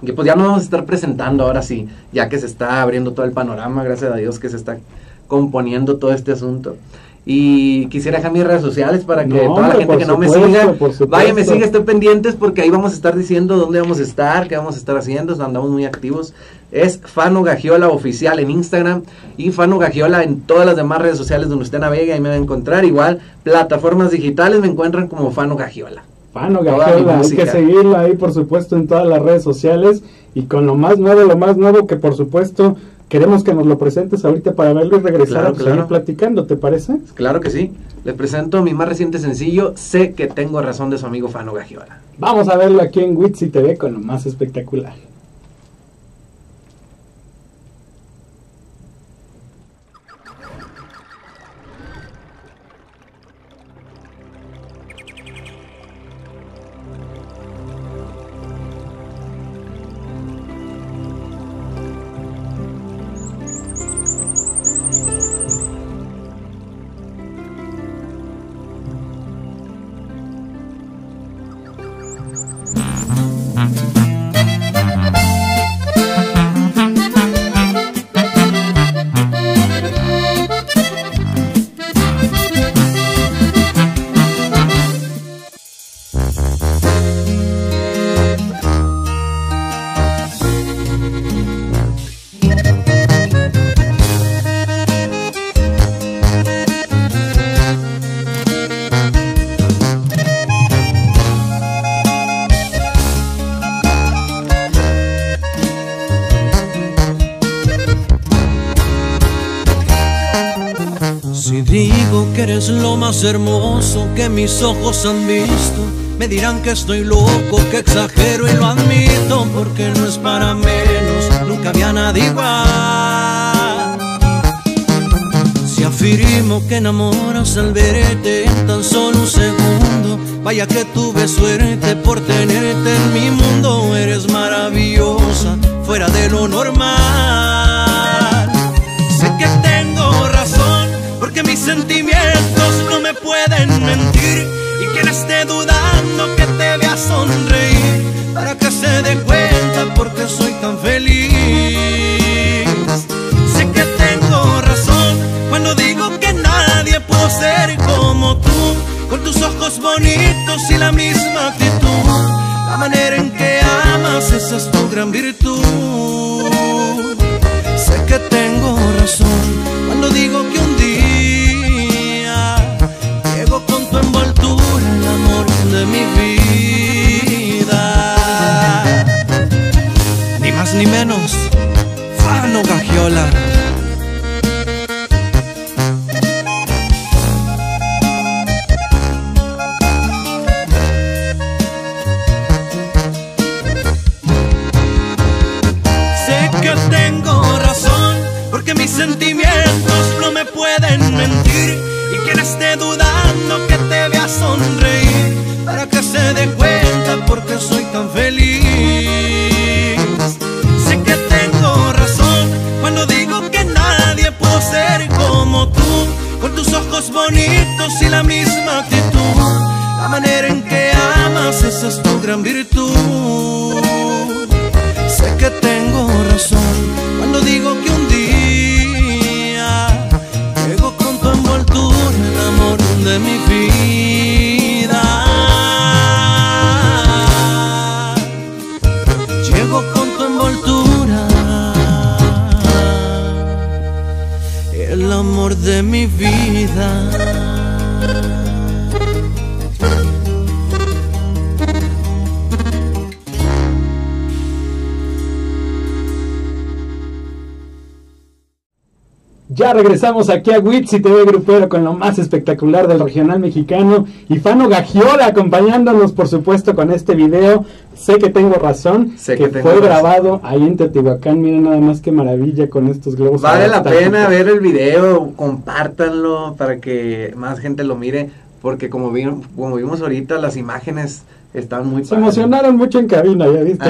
pues ya nos vamos a estar presentando ahora sí, ya que se está abriendo todo el panorama, gracias a Dios que se está componiendo todo este asunto. Y quisiera dejar mis redes sociales para que No, toda la gente que no me siga, vaya, me siga, estén pendientes porque ahí vamos a estar diciendo dónde vamos a estar, qué vamos a estar haciendo, andamos muy activos. Es Fano Gagiola Oficial en Instagram y Fano Gagiola en todas las demás redes sociales donde usted navega y me va a encontrar. Igual, plataformas digitales me encuentran como Fano Gagiola. Fano Gagiola, hay que seguirlo ahí por supuesto en todas las redes sociales y con lo más nuevo, lo más nuevo que por supuesto queremos que nos lo presentes ahorita para verlo y regresar Claro, a seguir claro. platicando, ¿te parece? Claro que sí. Les presento mi más reciente sencillo, Sé que tengo razón de su amigo Fano Gagiola. Vamos a verlo aquí en Witsi TV con lo más espectacular. Eres lo más hermoso que mis ojos han visto. Me dirán que estoy loco, que exagero y lo admito, porque no es para menos, nunca había nadie igual. Si afirmo que enamoras al verte en tan solo un segundo, vaya que tuve suerte por tenerte en mi mundo, eres maravillosa, fuera de lo normal. Sentimientos no me pueden mentir, y quien esté dudando que te vea sonreír, para que se dé cuenta porque soy tan feliz. Sé que tengo razón cuando digo que nadie pudo ser como tú, con tus ojos bonitos y la misma actitud. La manera en que amas, esa es tu gran virtud. Regresamos aquí a Witsi TV Grupero con lo más espectacular del regional mexicano y Fano Gagiola acompañándonos por supuesto con este video. Sé que tengo razón, Sé que, que tengo fue razón. grabado ahí en Teotihuacán. Miren nada más qué maravilla con estos globos. Vale la pena ver el video, compártanlo para que más gente lo mire, porque como, vi- como vimos ahorita, las imágenes están muy Se emocionaron mucho en cabina, ya viste.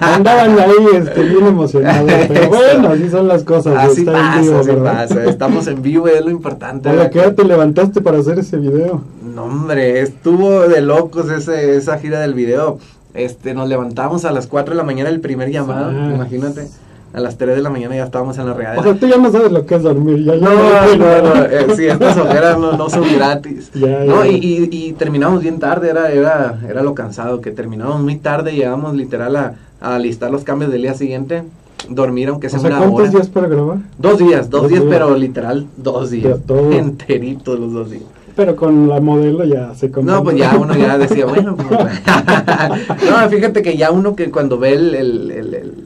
Andaban ahí este, bien emocionados. Pero bueno, así son las cosas. Así en pasa, vivo, así pasa. Estamos en vivo, es lo importante. ¿A la que hora te levantaste para hacer ese video? No, hombre, estuvo de locos ese, esa gira del video. Este, nos levantamos a las 4 de la mañana el primer llamado, Ah. imagínate. A las 3 de la mañana ya estábamos en la regadera. O sea, tú ya no sabes lo que es dormir. Ya, ya No, no, cuenta. no, eh, sí, estas hogueras no, no son gratis. Ya, no, y, y, y terminamos bien tarde, era, era, era lo cansado, que terminamos muy tarde, llegamos literal a, a listar los cambios del día siguiente, dormir aunque sea O sea, una ¿cuántos hora. días para grabar? Dos días, dos, Dos días, días. pero literal dos días. Enteritos los dos días. Pero con la modelo ya se compró. No, pues ya uno ya decía, bueno, pues, no, fíjate que ya uno que cuando ve el, el-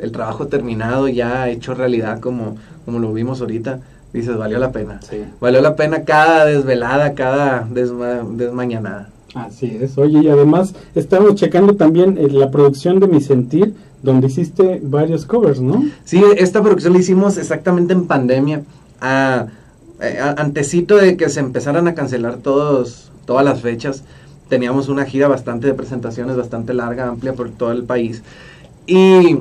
el- trabajo terminado, ya hecho realidad como, como lo vimos ahorita, dices, valió la pena. Sí. Valió la pena cada desvelada, cada desma- desmañanada. Así es. Oye, y además estamos checando también eh, la producción de Mi Sentir, donde hiciste varios covers, ¿no? Sí, esta producción la hicimos exactamente en pandemia, a, eh, antecito de que se empezaran a cancelar todos, todas las fechas. Teníamos una gira bastante de presentaciones, bastante larga, amplia por todo el país. Y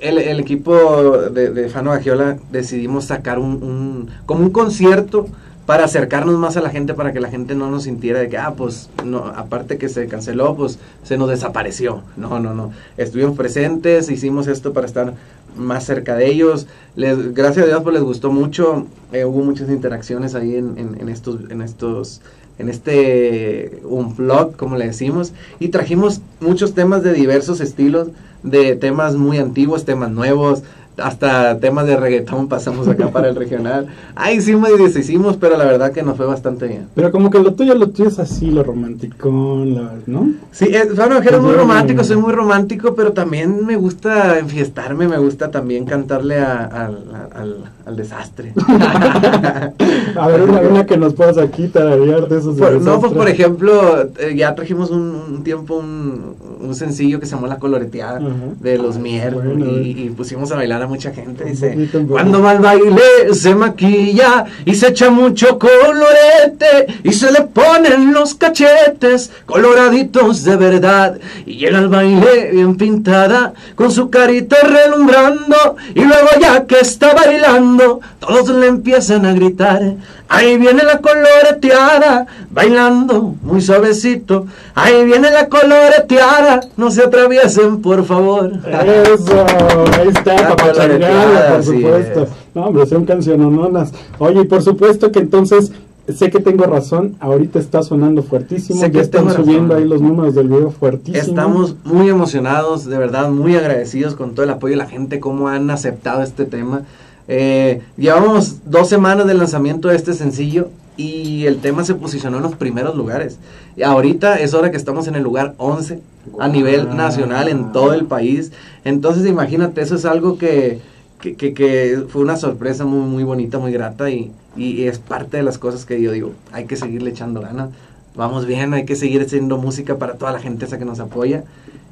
el, equipo de, Fano Agiola decidimos sacar un- como un concierto para acercarnos más a la gente, para que la gente no nos sintiera de que, ah, pues, no, aparte que se canceló, pues se nos desapareció. No, no, no. Estuvimos presentes, hicimos esto para estar más cerca de ellos. Les, gracias a Dios, pues les gustó mucho. Eh, hubo muchas interacciones ahí en, en- en estos, en estos, en este un vlog, como le decimos, y trajimos muchos temas de diversos estilos, de temas muy antiguos, temas nuevos, hasta temas de reggaetón pasamos acá para el regional. Ahí sí me deshicimos, pero la verdad que nos fue bastante bien. Pero como que lo tuyo, lo tuyo es así, lo romántico, ¿no? Sí, es, bueno, que era muy Pues yo- romántico, soy muy romántico, pero también me gusta enfiestarme, me gusta también cantarle a- al- al desastre. A ver, una, una que nos puedas aquí tararear de esos de Por- no, pues por ejemplo, eh, ya trajimos un, un tiempo un, un sencillo que se llamó La Coloreteada de los Ah, Mier bueno, y, y pusimos a bailar a mucha gente. Dice, cuando va al baile se maquilla y se echa mucho colorete y se le ponen los cachetes coloraditos de verdad y llega al baile bien pintada con su carita relumbrando y luego ya que está bailando todos le empiezan a gritar ahí viene la coloreteada bailando muy suavecito ahí viene la coloreteada no se atraviesen por favor Eso, ahí está, La papachangueada, por supuesto. es. No, hombre, son cancionononas. Oye, y por supuesto que entonces, sé que tengo razón, ahorita está sonando fuertísimo, Sé ya que están tengo subiendo razón. ahí los números del video fuertísimo. Estamos muy emocionados, de verdad, muy agradecidos con todo el apoyo de la gente, cómo han aceptado este tema. Eh, llevamos dos semanas del lanzamiento de este sencillo y el tema se posicionó en los primeros lugares. Y ahorita es hora que estamos en el lugar 11 a nivel Wow. nacional en todo el país. Entonces imagínate, eso es algo que, que, que- que fue una sorpresa muy, muy bonita, muy grata y, y es parte de las cosas que yo digo, hay que seguirle echando ganas. Vamos bien, hay que seguir haciendo música para toda la gente esa que nos apoya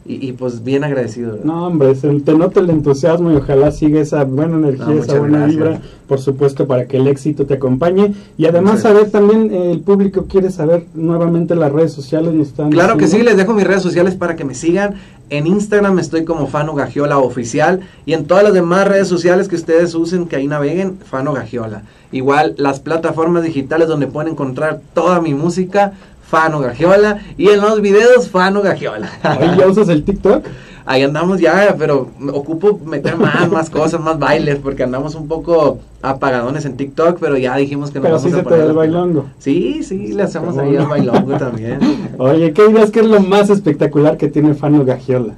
y, y, pues bien agradecido. ¿verdad? No, hombre, se te nota el entusiasmo y ojalá siga esa buena energía, No, esa buena gracias. vibra, por supuesto, para que el éxito te acompañe. Y además, saber también, eh, el público quiere saber nuevamente las redes sociales. Nos están Claro que sí, les dejo mis redes sociales para que me sigan. En Instagram estoy como Fano Gagiola Oficial y en todas las demás redes sociales que ustedes usen, que ahí naveguen, Fano Gagiola. Igual las plataformas digitales donde pueden encontrar toda mi música, Fano Gagiola. Y en los videos, Fano Gagiola. Oye, ¿ya usas el TikTok? Ahí andamos ya, pero me ocupo meter más, más cosas, más bailes, porque andamos un poco apagadones en TikTok, pero ya dijimos que nos Pero vamos sí a se te da el bailongo. Sí, sí, le hacemos ¿Cómo ahí al bailongo también. Oye, ¿qué dirías que es lo más espectacular que tiene Fano Gagiola?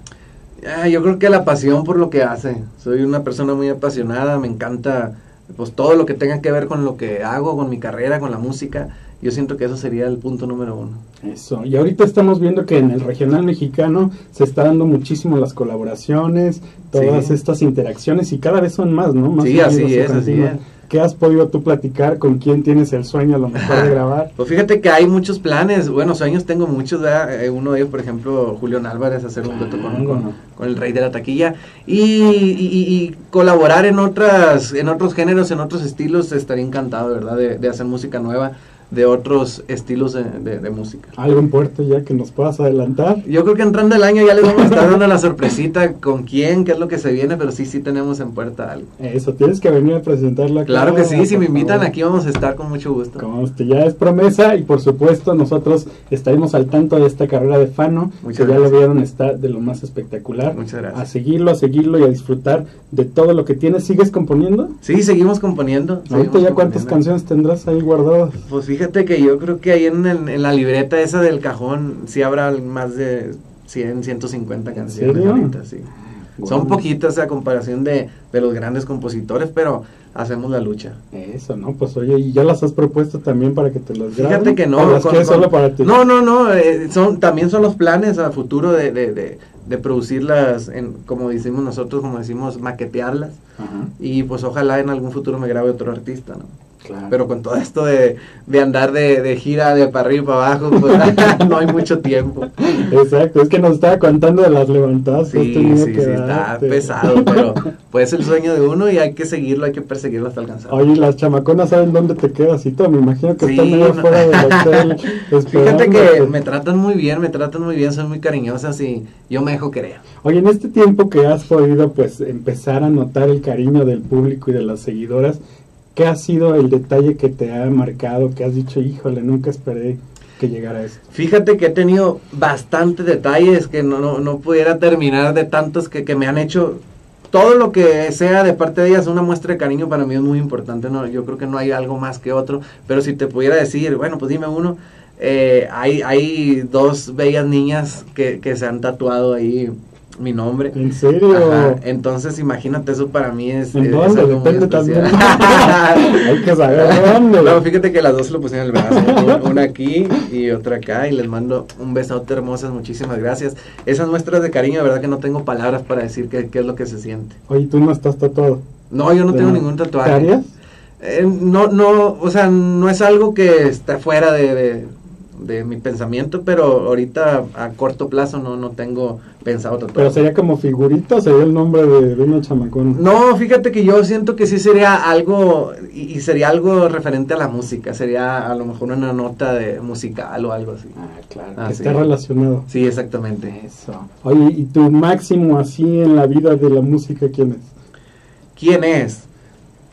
Ah, yo creo que la pasión por lo que hace. Soy una persona muy apasionada, me encanta pues todo lo que tenga que ver con lo que hago, con mi carrera, con la música. Yo siento que eso sería el punto número uno. Eso, y ahorita estamos viendo que en el regional mexicano se está dando muchísimo las colaboraciones, todas Sí. estas interacciones y cada vez son más, ¿no? Más Sí, así es, así continúa. es. ¿Qué has podido tú platicar? ¿Con quién tienes el sueño a lo mejor de grabar? Pues fíjate que hay muchos planes, bueno, sueños tengo muchos, ¿verdad? Eh, uno de ellos, por ejemplo, Julián Álvarez, hacer un dueto con, con, con el rey de la taquilla y, y- y- y colaborar en otras, en otros géneros, en otros estilos, estaría encantado, ¿verdad? De, de hacer música nueva, de otros estilos de, de- de música. ¿Algo en puerto ya que nos puedas adelantar? Yo creo que entrando el año ya les vamos a estar dando la sorpresita con quién, qué es lo que se viene, pero sí, sí tenemos en puerta algo. Eso, tienes que venir a presentarlo acá. Claro que sí, si me invitan favor. aquí vamos a estar con mucho gusto. Como este ya es promesa y por supuesto nosotros estaremos al tanto de esta carrera de Fano, Muchas que ya lo gracias. vieron está de lo más espectacular. Muchas gracias. A seguirlo, a seguirlo y a disfrutar de todo lo que tienes. ¿Sigues componiendo? Sí, seguimos componiendo. Ahorita seguimos ya cuántas canciones tendrás ahí guardadas. Pues fíjate que yo creo que ahí en, el- en la libreta esa del cajón sí habrá más de 100, 150 canciones ahorita, sí. Son poquitas a comparación de, de los grandes compositores, pero hacemos la lucha. Eso, ¿no? Pues oye, ¿y ya las has propuesto también para que te las graben? Fíjate que no. ¿O las con- quieres con- solo para ti? No, no, no. eh, son, también son los planes a futuro de, de, de, de producirlas, en, como decimos nosotros, como decimos, maquetearlas. Ajá, Y pues ojalá en algún futuro me grabe otro artista, ¿no? Claro. Pero con todo esto de, de andar de, de gira de para arriba y para abajo, pues no hay mucho tiempo. Exacto, es que nos estaba contando de las levantadas que has Sí, sí, que sí, está pesado, pero pues el sueño de uno y hay que seguirlo, hay que perseguirlo hasta alcanzarlo. Oye, las chamaconas saben dónde te quedas y todo. Me imagino que Sí, están medio no. fuera del hotel. Fíjate que esperándote. me tratan muy bien, me tratan muy bien, son muy cariñosas y yo me dejo querer. Oye, en este tiempo que has podido pues empezar a notar el cariño del público y de las seguidoras, ¿qué ha sido el detalle que te ha marcado, que has dicho, híjole, nunca esperé que llegara esto? Fíjate que he tenido bastantes detalles que no, no, no pudiera terminar de tantos que, que me han hecho. Todo lo que sea de parte de ellas, una muestra de cariño para mí es muy importante. ¿no? Yo creo que no hay algo más que otro. Pero si te pudiera decir, bueno, pues dime uno. eh, hay, hay dos bellas niñas que, que se han tatuado ahí mi nombre. ¿En serio? Ajá, Entonces, imagínate, eso para mí es. ¿En dónde? algo muy Depende también. Hay que saber dónde. No, fíjate que las dos se lo pusieron en el brazo. un- Una aquí y otra acá. Y les mando un besote hermosas. Muchísimas gracias. Esas muestras de cariño, de verdad que no tengo palabras para decir qué, qué es lo que se siente. Oye, tú no estás tatuado. No, yo no tengo ¿Te- ningún tatuaje. ¿Te harías? Eh, no, no, o sea, no es algo que está fuera de, de, de mi pensamiento, pero ahorita a corto plazo no, no tengo pensado tatuar. Pero sería como figurita o sería el nombre de, de una chamacona. No, fíjate que yo siento que sí sería algo, y, y sería algo referente a la música, sería a lo mejor una nota de musical o algo así. Ah, claro. Ah, que sí. esté relacionado. Sí, exactamente. Eso. Oye, ¿y tu máximo así en la vida de la música quién es? ¿Quién es?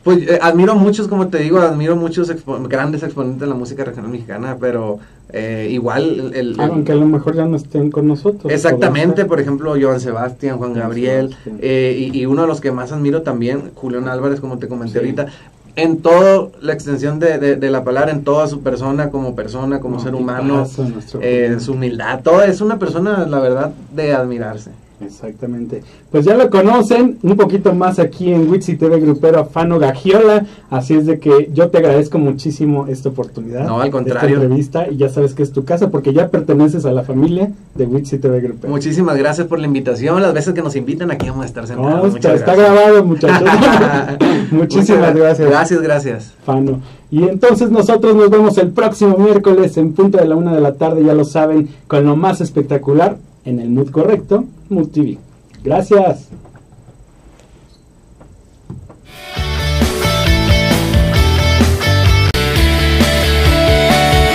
Pues eh, admiro muchos, como te digo, admiro muchos expo- grandes exponentes de la música regional mexicana, pero eh, igual el, el- aunque a lo mejor ya no estén con nosotros. Exactamente, por ejemplo, Joan Sebastián, Juan Gabriel, Sebastián. eh, y, y uno de los que más admiro también, Julián Álvarez, como te comenté Sí. ahorita, en toda la extensión de, de- de la palabra, en toda su persona, como persona, como No, ser humano, nuestro eh, su humildad, todo es una persona, la verdad, de admirarse. Exactamente. Pues ya lo conocen un poquito más aquí en Witsi TV Grupero Fano Gagiola. Así es de que yo te agradezco muchísimo esta oportunidad. No, al contrario. Esta entrevista y ya sabes que es tu casa porque ya perteneces a la familia de Witsi TV Grupero. Muchísimas gracias por la invitación, las veces que nos invitan aquí vamos a estar sentados. No, está, está grabado, muchachos. Muchísimas gracias. Gracias, gracias. Fano. Y entonces nosotros nos vemos el próximo miércoles en punto de la una de la tarde, ya lo saben, con lo más espectacular en el mood correcto, Mood TV. Gracias.